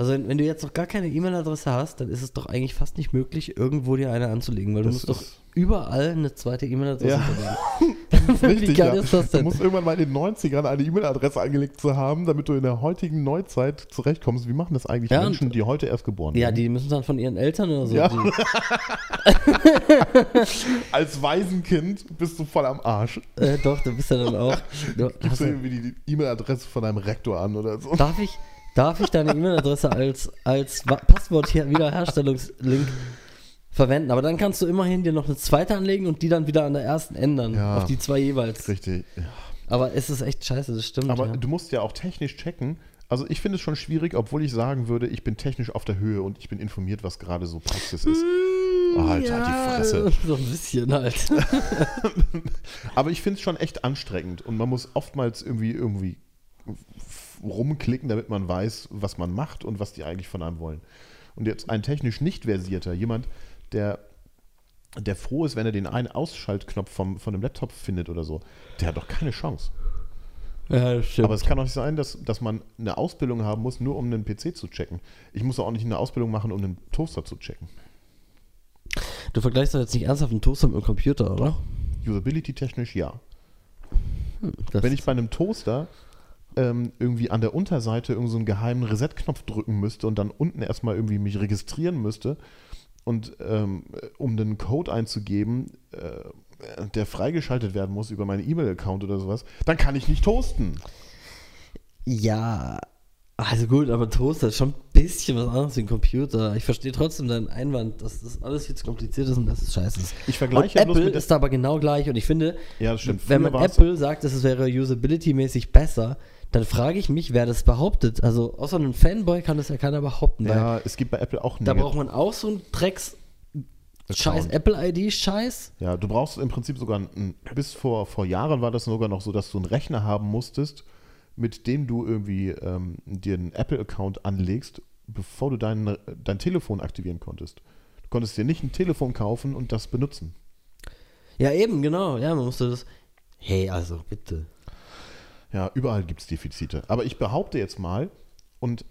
Also wenn, du jetzt noch gar keine E-Mail-Adresse hast, dann ist es doch eigentlich fast nicht möglich, irgendwo dir eine anzulegen, weil du Das musst doch überall eine zweite E-Mail-Adresse Ja. verwenden. Richtig, ja. ist das Du denn? musst irgendwann mal in den 90ern eine E-Mail-Adresse angelegt zu haben, damit du in der heutigen Neuzeit zurechtkommst. Wie machen das eigentlich Ja, Menschen, die heute erst geboren Ja, werden? die müssen dann von ihren Eltern oder so. Ja. Als Waisenkind bist du voll am Arsch. äh, doch, du bist ja dann auch. Du, Gibst hast du du, irgendwie die E-Mail-Adresse von deinem Rektor an oder so. darf, ich, darf ich deine E-Mail-Adresse als, als Passwort-Wiederherstellungslink verwenden? Aber dann kannst du immerhin dir noch eine zweite anlegen und die dann wieder an der ersten ändern. Ja. Auf die zwei jeweils. Richtig. Ja. Aber es ist echt scheiße, das stimmt. Aber ja. du musst ja auch technisch checken. Also ich finde es schon schwierig, obwohl ich sagen würde, ich bin technisch auf der Höhe und ich bin informiert, was gerade so Praxis ist. Oh, halt, halt die Fresse. So ein bisschen halt. Aber ich finde es schon echt anstrengend und man muss oftmals irgendwie irgendwie rumklicken, damit man weiß, was man macht und was die eigentlich von einem wollen. Und jetzt ein technisch nicht versierter, jemand, der, der froh ist, wenn er den einen Ausschaltknopf vom, von einem Laptop findet oder so, der hat doch keine Chance. ja, stimmt. Aber es kann auch nicht sein, dass, dass man eine Ausbildung haben muss, nur um einen PC zu checken. Ich muss auch nicht eine Ausbildung machen, um einen Toaster zu checken. du vergleichst doch jetzt nicht ernsthaft einen Toaster mit einem Computer, oder? Usability-technisch ja. Das Wenn ich bei einem Toaster ähm, irgendwie an der Unterseite irgendeinen so einen geheimen Reset-Knopf drücken müsste und dann unten erstmal irgendwie mich registrieren müsste und ähm, um den Code einzugeben, äh, der freigeschaltet werden muss über meinen E-Mail-Account oder sowas, dann kann ich nicht toasten. Ja, also gut, aber Toaster ist schon ein bisschen was anderes wie ein Computer. Ich verstehe trotzdem deinen Einwand, dass das alles jetzt kompliziert ist und dass es scheiße ist. Ich vergleiche und Apple ist aber genau gleich und ich finde, Ja, das stimmt. wenn man Apple sagt, dass es wäre usability-mäßig besser, dann frage ich mich, wer das behauptet. Also außer einem Fanboy kann das ja keiner behaupten, Ja, es gibt bei Apple auch da Neg- braucht man auch so einen Drecks Scheiß. Apple-ID-Scheiß. Ja, du brauchst im Prinzip sogar, ein, bis vor, vor Jahren war das sogar noch so, dass du einen Rechner haben musstest, mit dem du irgendwie ähm, dir einen Apple-Account anlegst, bevor du dein, dein Telefon aktivieren konntest. Du konntest dir nicht ein Telefon kaufen und das benutzen. Ja, eben, genau. Ja, man musste das. Hey, also bitte. Ja, überall gibt es Defizite. Aber ich behaupte jetzt mal, und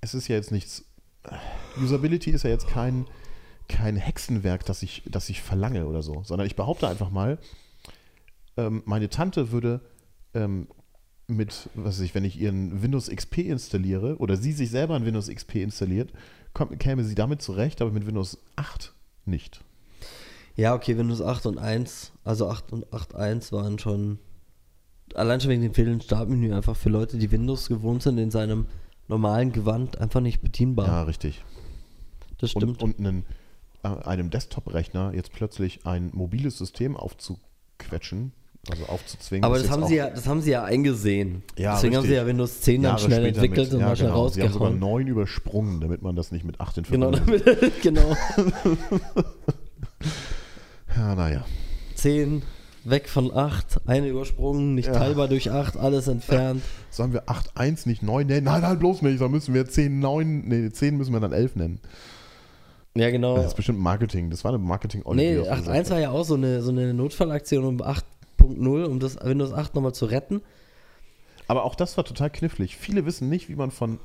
es ist ja jetzt nichts, Usability ist ja jetzt kein, kein Hexenwerk, das ich, das ich verlange oder so, sondern ich behaupte einfach mal, ähm, meine Tante würde ähm, mit, was weiß ich, wenn ich ihren Windows XP installiere oder sie sich selber ein Windows XP installiert, kommt, käme sie damit zurecht, aber mit Windows 8 nicht. Ja, okay, Windows 8 und 1, also 8 und 8.1 waren schon, allein schon wegen dem fehlenden Startmenü, einfach für Leute, die Windows gewohnt sind, in seinem normalen Gewand einfach nicht bedienbar. Ja, richtig. das stimmt. Und, und einen, äh, einem Desktop-Rechner jetzt plötzlich ein mobiles System aufzuquetschen, also aufzuzwingen. Aber das haben, sie ja, das haben sie ja eingesehen. Ja, Deswegen haben sie richtig. ja Windows 10 dann Jahre schnell später entwickelt mit, und ja, mal schnell genau. Sie haben sogar rausgehauen. neun übersprungen, damit man das nicht mit acht in Genau, Verbindung damit, genau. Ja, naja. 10 weg von 8, eine übersprungen, nicht Ja. teilbar durch 8, alles entfernt. Sollen wir 8.1 nicht 9 nennen? Nein, nein, bloß nicht. Dann müssen wir 10, 9, nee, 10 müssen wir dann 11 nennen. Ja, genau. Das ist bestimmt Marketing. Das war eine marketing Nee, 8.1 war ja auch so eine, so eine Notfallaktion um 8.0, um das Windows 8 nochmal zu retten. Aber auch das war total knifflig. Viele wissen nicht, wie man von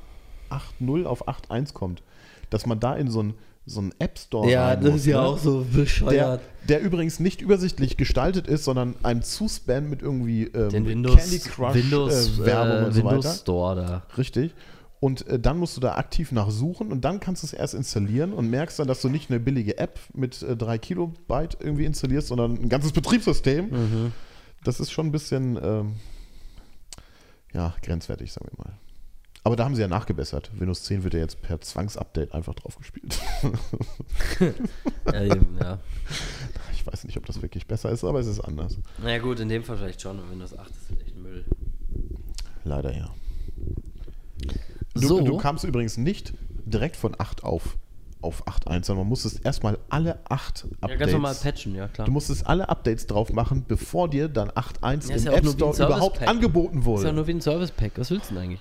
8.0 auf 8.1 kommt. Dass man da in so einen so einen App Store ja, das muss, ist ja ne? auch so der, bescheuert. der übrigens nicht übersichtlich gestaltet ist, sondern einem zuspammt mit irgendwie ähm, Den Windows, Candy Crush Windows, äh, Werbung äh, und so Windows weiter. Store da. Richtig. Und äh, dann musst du da aktiv nachsuchen und dann kannst du es erst installieren und merkst dann, dass du nicht eine billige App mit äh, 3 Kilobyte irgendwie installierst, sondern ein ganzes Betriebssystem. Mhm. Das ist schon ein bisschen, ähm, ja, grenzwertig, sagen wir mal. Aber da haben sie ja nachgebessert. Windows 10 wird ja jetzt per Zwangsupdate einfach drauf gespielt. Ja, eben, ja. Ich weiß nicht, ob das wirklich besser ist, aber es ist anders. Naja gut, in dem Fall vielleicht schon. und Windows 8 ist echt Müll. Leider ja. Du, So. du kamst übrigens nicht direkt von 8 auf, auf 8.1, sondern man musstest erstmal alle 8 Ja, Updates. ganz normal patchen, ja klar. du musstest alle Updates drauf machen, bevor dir dann 8.1 Ja, im ja App Store überhaupt angeboten ist ja wurde. nur wie ein Service Pack. Was willst du denn eigentlich?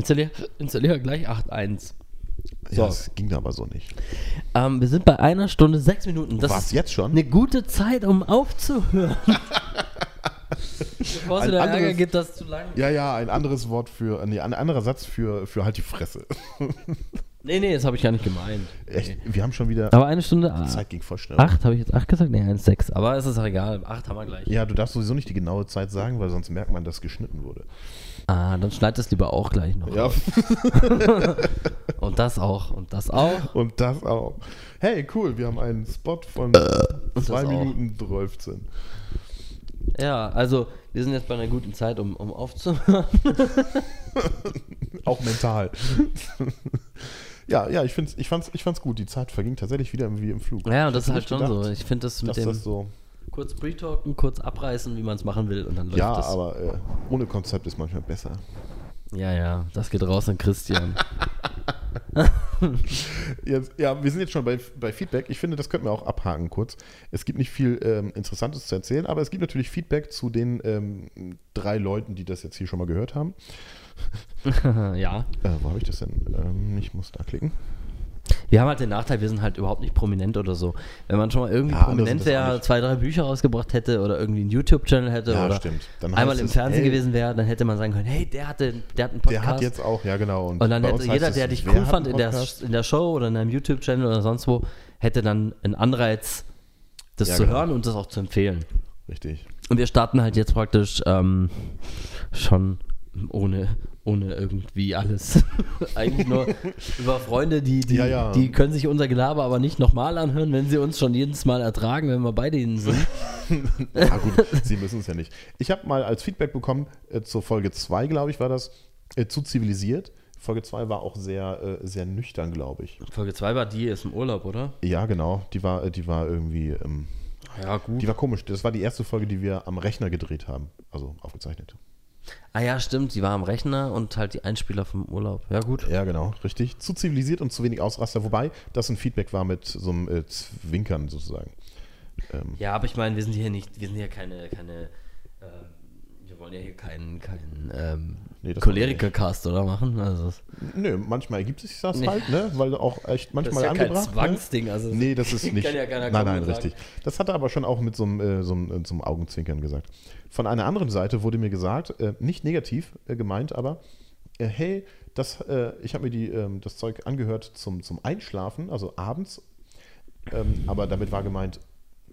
Installier, installier gleich 8.1. Ja, So. das ging aber so nicht. Ähm, wir sind bei einer Stunde sechs Minuten. Das Was, ist jetzt schon? Eine gute Zeit, um aufzuhören. Bevor es wieder anderes- Ärger gibt, das zu lang. Ja, ja, ein anderes Wort für, nee, ein anderer Satz für, für halt die Fresse. Nee, nee, das habe ich gar nicht gemeint. Echt, wir haben schon wieder, Aber eine Stunde. die Zeit ging voll schnell. Acht, habe ich jetzt acht gesagt? Nee, eins sechs. Aber es ist auch egal. Acht haben wir gleich. Ja, du darfst sowieso nicht die genaue Zeit sagen, weil sonst merkt man, dass geschnitten wurde. Ah, dann schneid das lieber auch gleich noch. Ja, Und das auch. Und das auch. und das auch. Hey, cool, wir haben einen Spot von das 2 auch. Minuten 13. Ja, also wir sind jetzt bei einer guten Zeit, um, um aufzuhören. Auch mental. ja, ja, ich, find's, ich, fand's, ich fand's gut. Die Zeit verging tatsächlich wieder wie im Flug. Ja, und das ist halt schon nicht so. gedacht, Ich finde das mit dem das so. kurz pre-talken, kurz abreißen, wie man es machen will und dann läuft Ja, das. aber äh, ohne Konzept ist manchmal besser. Ja, ja, das geht raus an Christian. Jetzt, ja, wir sind jetzt schon bei, bei Feedback. Ich finde, das könnten wir auch abhaken kurz. Es gibt nicht viel ähm, Interessantes zu erzählen, aber es gibt natürlich Feedback zu den ähm, drei Leuten, die das jetzt hier schon mal gehört haben. ja. Äh, wo habe ich das denn? Ähm, ich muss da klicken. Wir haben halt den Nachteil, wir sind halt überhaupt nicht prominent oder so. Wenn man schon mal irgendwie Ja, prominent wäre, zwei, drei Bücher rausgebracht hätte oder irgendwie einen YouTube-Channel hätte Ja, oder. Dann einmal im Fernsehen hey, gewesen wäre, dann hätte man sagen können, hey, der hatte, der hat einen Podcast. Der hat jetzt auch, ja genau. und dann bei hätte jeder, der dich cool fand in der, in der Show oder in einem YouTube-Channel oder sonst wo, hätte dann einen Anreiz, das Ja, zu genau. hören und das auch zu empfehlen. Richtig. Und wir starten halt jetzt praktisch ähm, schon ohne, ohne irgendwie alles. Eigentlich nur über Freunde, die, die, Ja, ja. die können sich unser Gelaber aber nicht nochmal anhören, wenn sie uns schon jedes Mal ertragen, wenn wir bei denen sind. Ja gut, Sie müssen es ja nicht. Ich habe mal als Feedback bekommen, äh, zur Folge 2, glaube ich, war das, äh, zu zivilisiert. Folge 2 war auch sehr, äh, sehr nüchtern, glaube ich. Folge 2 war die, ist im Urlaub, oder? Ja, genau. Die war, äh, die war irgendwie, ähm, Ja, gut. die war komisch. Das war die erste Folge, die wir am Rechner gedreht haben. Also aufgezeichnet. Ah ja, stimmt, die war am Rechner und halt die Einspieler vom Urlaub. Ja, gut. Ja, genau, richtig. Zu zivilisiert und zu wenig Ausraster. Wobei das ein Feedback war mit so einem äh, Zwinkern sozusagen. Ähm, Ja, aber ich meine, wir sind hier nicht, wir sind hier keine, keine, wir wollen ja hier keinen, keinen ähm, Nee, das Choleriker-Cast, oder machen? Also, das Nö, manchmal ergibt sich das Nee. halt, ne? Weil auch echt manchmal ist ja kein angebracht. ne? Zwangsding. Also, Nee, das ist nicht. Kann ja keiner nein, nein, richtig. Das hat er aber schon auch mit so einem, äh, so einem, äh, so einem Augenzwinkern gesagt. Von einer anderen Seite wurde mir gesagt, äh, nicht negativ äh, gemeint, aber äh, hey, das, äh, ich habe mir die, ähm, das Zeug angehört zum, zum Einschlafen, also abends. Ähm, aber damit war gemeint,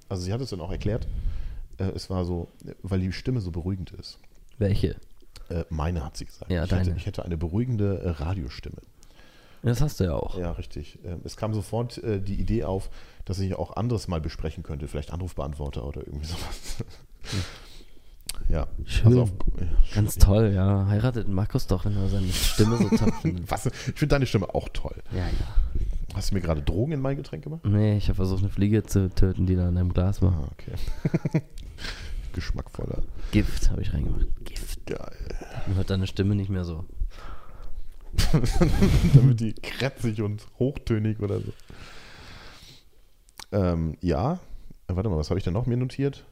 also sie hat es dann auch erklärt, äh, es war so, weil die Stimme so beruhigend ist. Welche? Äh, meine hat sie gesagt. Ja, ich, hätte, deine. ich hätte eine beruhigende äh, Radiostimme. Das hast du ja auch. Ja, richtig. Ähm, Es kam sofort äh, die Idee auf, dass ich auch anderes mal besprechen könnte, vielleicht Anrufbeantworter oder irgendwie sowas. ja, Schön. also auf, ja, Ganz schön. toll, ja. Heiratet Markus doch, wenn er seine Stimme so toll findet. Was? Ich finde deine Stimme auch toll. Ja, ja. Hast du mir gerade Drogen in mein Getränk gemacht? Nee, ich habe versucht, eine Fliege zu töten, die da in einem Glas war. Ah, okay. Geschmackvoller. Gift habe ich reingemacht. Gift. Geil. Dann hört deine Stimme nicht mehr so. Damit die kratzig und hochtönig oder so. Ähm, ja. Äh, Warte mal, was habe ich denn noch mir notiert?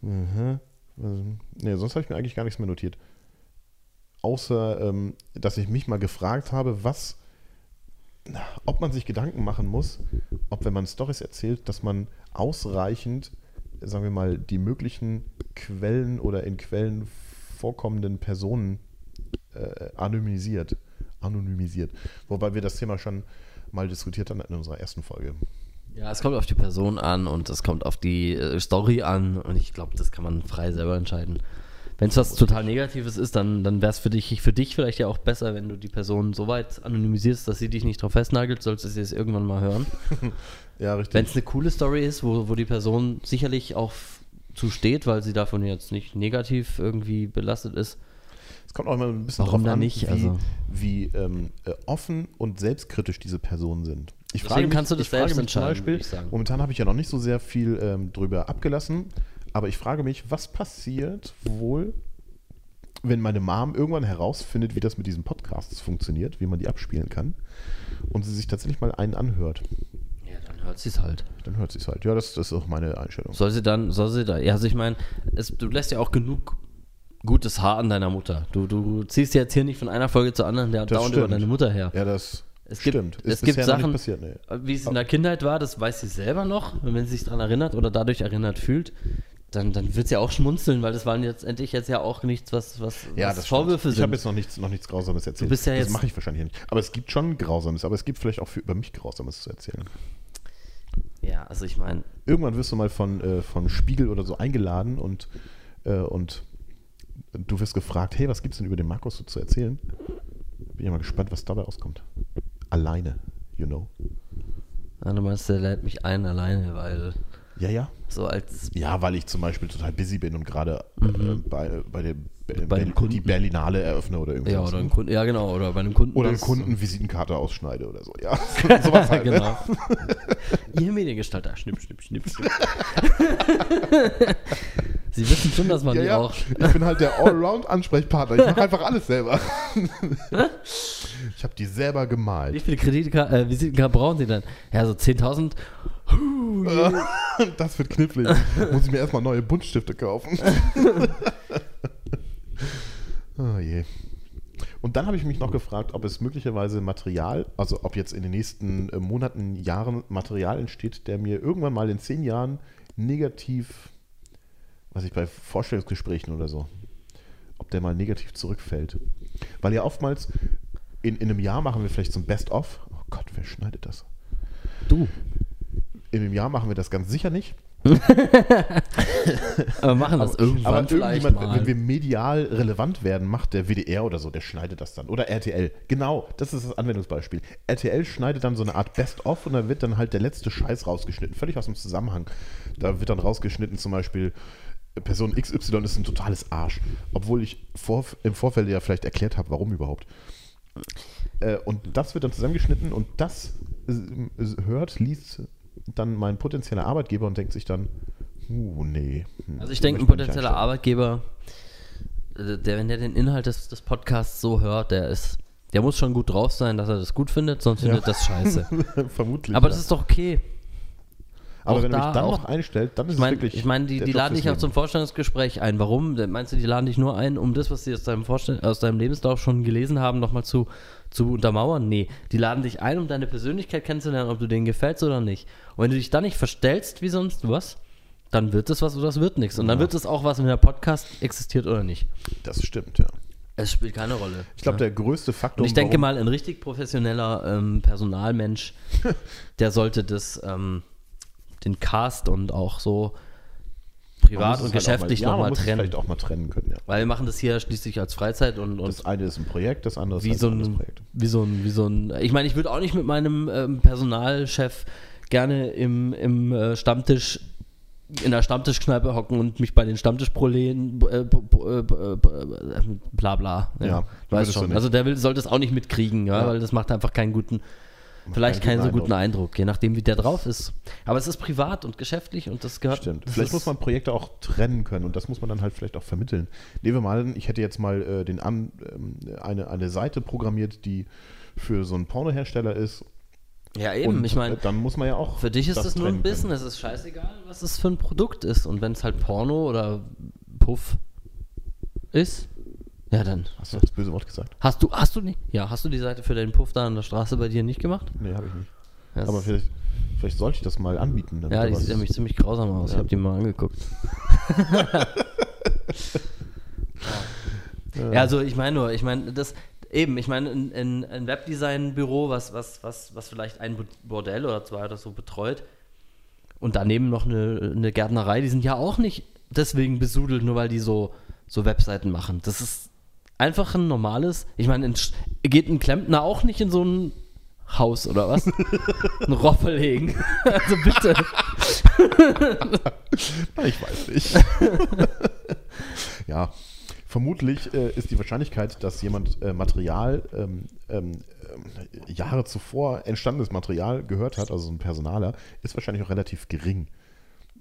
Mhm. Nee, sonst habe ich mir eigentlich gar nichts mehr notiert. Außer, ähm, dass ich mich mal gefragt habe, was, ob man sich Gedanken machen muss, ob wenn man Stories erzählt, dass man ausreichend, sagen wir mal, die möglichen Quellen oder in Quellen vorkommenden Personen äh, anonymisiert. Anonymisiert. Wobei wir das Thema schon mal diskutiert haben in unserer ersten Folge. Ja, es kommt auf die Person an und es kommt auf die äh, Story an und ich glaube, das kann man frei selber entscheiden. Wenn es was total Negatives ist, dann, dann wäre es für dich, für dich vielleicht ja auch besser, wenn du die Person so weit anonymisierst, dass sie dich nicht drauf festnagelt, solltest du es irgendwann mal hören. Ja, richtig. Wenn es eine coole Story ist, wo, wo die Person sicherlich auch f- zu steht, weil sie davon jetzt nicht negativ irgendwie belastet ist. Es kommt auch immer ein bisschen Warum drauf an, nicht? wie, Also- wie ähm, äh, offen und selbstkritisch diese Personen sind. Ich Deswegen kannst du das ich frage selbst mich entscheiden, Beispiel. Momentan habe ich ja noch nicht so sehr viel ähm, drüber abgelassen, aber ich frage mich, was passiert wohl, wenn meine Mom irgendwann herausfindet, wie das mit diesen Podcasts funktioniert, wie man die abspielen kann und sie sich tatsächlich mal einen anhört. Dann hört sie es halt. Dann hört sie es halt. Ja, das, das ist auch meine Einstellung. Soll sie dann, soll sie da, ja, also ich meine, du lässt ja auch genug gutes Haar an deiner Mutter. Du, du ziehst jetzt hier nicht von einer Folge zur anderen der Das dauernd über deine Mutter her. Ja, das Es gibt- stimmt. es gibt Sachen- nicht passiert, nee. Wie es in der Kindheit war, das weiß sie selber noch, wenn sie sich daran erinnert oder dadurch erinnert fühlt. dann, dann wird ja auch schmunzeln, weil das waren jetzt endlich jetzt ja auch nichts, was, was, Ja, was das Vorwürfe stimmt. Ich sind. habe jetzt noch nichts, noch nichts Grausames erzählt. bist ja das jetzt- mache ich wahrscheinlich nicht. Aber es gibt schon Grausames, aber es gibt vielleicht auch für, über mich Grausames zu erzählen. Ja, also ich meine, Irgendwann wirst du mal von, äh, von Spiegel oder so eingeladen und, äh, und du wirst gefragt, hey, was gibt es denn über den Markus so zu erzählen? Bin ja mal gespannt, was dabei rauskommt. Alleine, you know. ja, du meinst, der lädt mich ein alleine, weil Ja, ja. so als Ja, weil ich zum Beispiel total busy bin und gerade äh, bei, Bei dem Be- Kunden. die Berlinale eröffne oder irgendwas. ja oder ein Kunden, ja genau, oder bei einem Kunden oder einen Kunden Visitenkarte ausschneide oder so. Ja, sowas halt. ne? genau. Ihr Mediengestalter, schnipp, schnipp, schnipp, schnipp. Sie wissen schon, dass man Ja, die ja. auch. Ich bin halt der Allround-Ansprechpartner. Ich mache einfach alles selber. ich habe die selber Wie gemalt. viele Kreditkar äh, Visitenkarten brauchen Sie denn? Ja, so 10.000. Das wird knifflig. Muss ich mir erstmal neue Buntstifte kaufen. Oh je. Und dann habe ich mich noch gefragt, ob es möglicherweise Material, also ob jetzt in den nächsten äh, Monaten, Jahren Material entsteht, der mir irgendwann mal in zehn Jahren negativ, was ich bei Vorstellungsgesprächen oder so, ob der mal negativ zurückfällt. Weil ja oftmals in, in einem Jahr machen wir vielleicht so ein Best-of. Oh Gott, wer schneidet das? Du. In einem Jahr machen wir das ganz sicher nicht. Aber machen das irgendwann Aber vielleicht irgendjemand, mal. wenn wir medial relevant werden, macht der WDR oder so, der schneidet das dann. Oder RTL. Genau, das ist das Anwendungsbeispiel. RTL schneidet dann so eine Art Best-of und da wird dann halt der letzte Scheiß rausgeschnitten. Völlig aus dem Zusammenhang. Da wird dann rausgeschnitten zum Beispiel, Person XY ist ein totales Arsch. Obwohl ich vor, im Vorfeld ja vielleicht erklärt habe, warum überhaupt. Äh, und das wird dann zusammengeschnitten und das äh, hört, liest dann mein potenzieller Arbeitgeber und denkt sich dann, uh, nee. hm, Also ich denke, ein potenzieller. Arbeitgeber, äh, der, wenn der den Inhalt des, des Podcasts so hört, der ist, der muss schon gut drauf sein, dass er das gut findet, sonst findet das scheiße. Vermutlich. Aber ja. das ist doch okay. Aber wenn er mich da dann auch. noch einstellt, dann ist Ich meine, es wirklich. ich mein, die, die laden dich auch zum Vorstellungsgespräch ein. Warum? Meinst du, die laden dich nur ein, um das, was sie aus deinem, Vorstell aus deinem Lebenslauf schon gelesen haben, nochmal zu, zu untermauern? Nee, die laden dich ein, um deine Persönlichkeit kennenzulernen, ob du denen gefällst oder nicht. Und wenn du dich dann nicht verstellst wie sonst was, dann wird es was oder es wird nichts. Und dann wird es auch was, wenn der Podcast existiert oder nicht. Das stimmt, ja. Es spielt keine Rolle. Ich glaube, der größte Faktor. Und ich denke mal, ein richtig professioneller ähm, Personalmensch, der sollte das, ähm, den Cast und auch so privat und halt geschäftlich ja, man nochmal es trennen. vielleicht auch mal trennen können, ja. Weil wir machen das hier schließlich als Freizeit und, und Das eine ist ein Projekt, das andere ist wie, halt so ein Projekt. wie so ein, wie so ein, ich meine, ich würde auch nicht mit meinem ähm, Personalchef gerne im, im äh, Stammtisch in der Stammtischkneipe hocken und mich bei den Stammtischprolen äh, äh, b- äh, bla bla. Ja, weißt würdest du schon. Also der will, sollte es auch nicht mitkriegen, ja, Ja. weil das macht einfach keinen guten, vielleicht keinen so guten Eindruck, je nachdem wie der drauf ist. Aber es ist privat und geschäftlich und das gehört. Stimmt. Das Vielleicht muss man Projekte auch trennen können und das muss man dann halt vielleicht auch vermitteln. Nehmen wir mal, an, ich hätte jetzt mal äh, den an, ähm, eine, eine Seite programmiert, die für so einen Pornohersteller ist. Ja eben, und ich meine, dann muss man ja auch. Für dich ist das das nur ein. Business. Es ist scheißegal, was es für ein Produkt ist. Und wenn es halt Porno oder Puff ist, ja dann. Hast du das böse Wort gesagt? Hast du, hast du nicht? Ja, hast du die Seite für deinen Puff da an der Straße bei dir nicht gemacht? Nee, habe ich nicht. Das- Aber vielleicht, vielleicht sollte ich das mal anbieten. ja, die sieht nämlich ziemlich grausam aus. Ich Ja. habe die mal angeguckt. ja, also ich meine nur, ich meine, das eben, ich meine, ein, ein, ein Webdesign-Büro, was, was, was, was vielleicht ein Bordell oder zwei oder so betreut und daneben noch eine, eine Gärtnerei, die sind ja auch nicht deswegen besudelt, nur weil die so, so Webseiten machen. Das ist einfach ein normales, ich meine, geht ein Klempner auch nicht in so ein Haus oder was? ein Roffel legen. also bitte. Na, ich weiß nicht. ja, vermutlich äh, ist die Wahrscheinlichkeit, dass jemand äh, Material, ähm, ähm, ähm, Jahre zuvor entstandenes Material gehört hat, also so ein Personaler, ist wahrscheinlich auch relativ gering.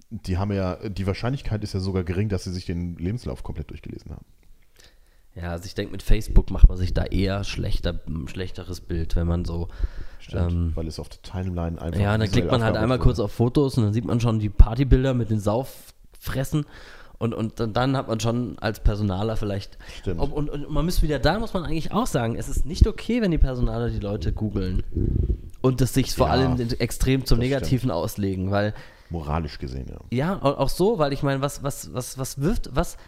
Die haben ja, die Wahrscheinlichkeit ist ja sogar gering, dass sie sich den Lebenslauf komplett durchgelesen haben. Ja, also ich denke, mit Facebook macht man sich da eher schlechter, ein schlechteres Bild, wenn man so. Ähm, weil es auf der Timeline einfach. ja, dann klickt man halt einmal kurz auf Fotos und dann sieht man schon die Partybilder mit den Sauffressen. Und, und dann, dann hat man schon als Personaler vielleicht. Stimmt. Ob, und, und man müsste wieder, da muss man eigentlich auch sagen, es ist nicht okay, wenn die Personaler die Leute googeln. Und das sich vor Ja, allem extrem zum Negativen auslegen, weil Moralisch gesehen, ja. Ja, au- auch so, weil ich meine, was, was, was, was wirft, was, wa-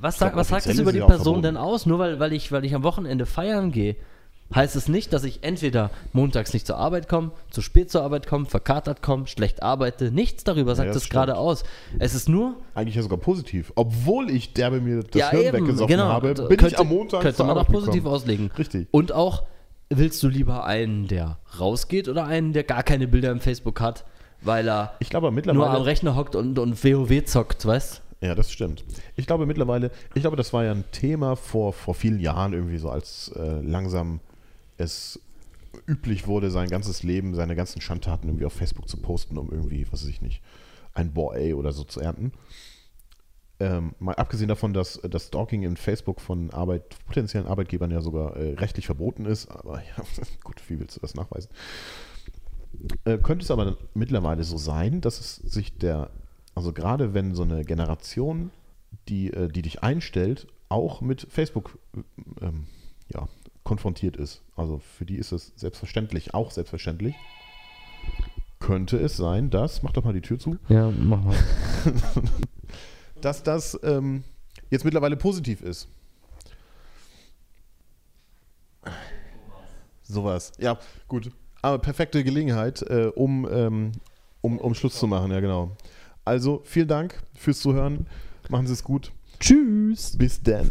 was, sagt, glaub, was sagt es offiziell über die ja Person denn aus? Nur weil, weil, ich, weil ich am Wochenende feiern gehe, heißt es nicht, dass ich entweder montags nicht zur Arbeit komme, zu spät zur Arbeit komme, verkatert komme, schlecht arbeite. Nichts darüber sagt das es gerade aus. Es ist nur, Eigentlich ja sogar positiv. Obwohl ich derbe mir das ja Hirn eben, weggesoffen genau, habe, bin könnte, ich am Montag könnte man auch positiv gekommen. auslegen. Richtig. Und auch, willst du lieber einen, der rausgeht oder einen, der gar keine Bilder im Facebook hat, weil er Ich glaube nur am. Rechner hockt und, und WoW zockt, weißt Ja, das stimmt. Ich glaube mittlerweile, ich glaube, das war ja ein Thema vor, vor vielen Jahren irgendwie so, als äh, langsam es üblich wurde, sein ganzes Leben, seine ganzen Schandtaten irgendwie auf Facebook zu posten, um irgendwie, was weiß ich nicht, ein Boy oder so zu ernten. Ähm, mal abgesehen davon, dass das Stalking in Facebook von Arbeit, potenziellen Arbeitgebern ja sogar äh, rechtlich verboten ist, aber ja, gut, wie willst du das nachweisen? Äh, könnte es aber mittlerweile so sein, dass es sich der, also gerade wenn so eine Generation, die, äh, die dich einstellt, auch mit Facebook äh, ähm, ja, konfrontiert ist. Also für die ist es selbstverständlich, auch selbstverständlich. Könnte es sein, dass, mach doch mal die Tür zu, Ja, mach mal. dass das ähm, jetzt mittlerweile positiv ist. Sowas. Ja, gut. Aber perfekte Gelegenheit, äh, um, ähm, um, um Schluss zu machen, ja genau. Also vielen Dank fürs Zuhören. Machen Sie es gut. Tschüss. Bis dann.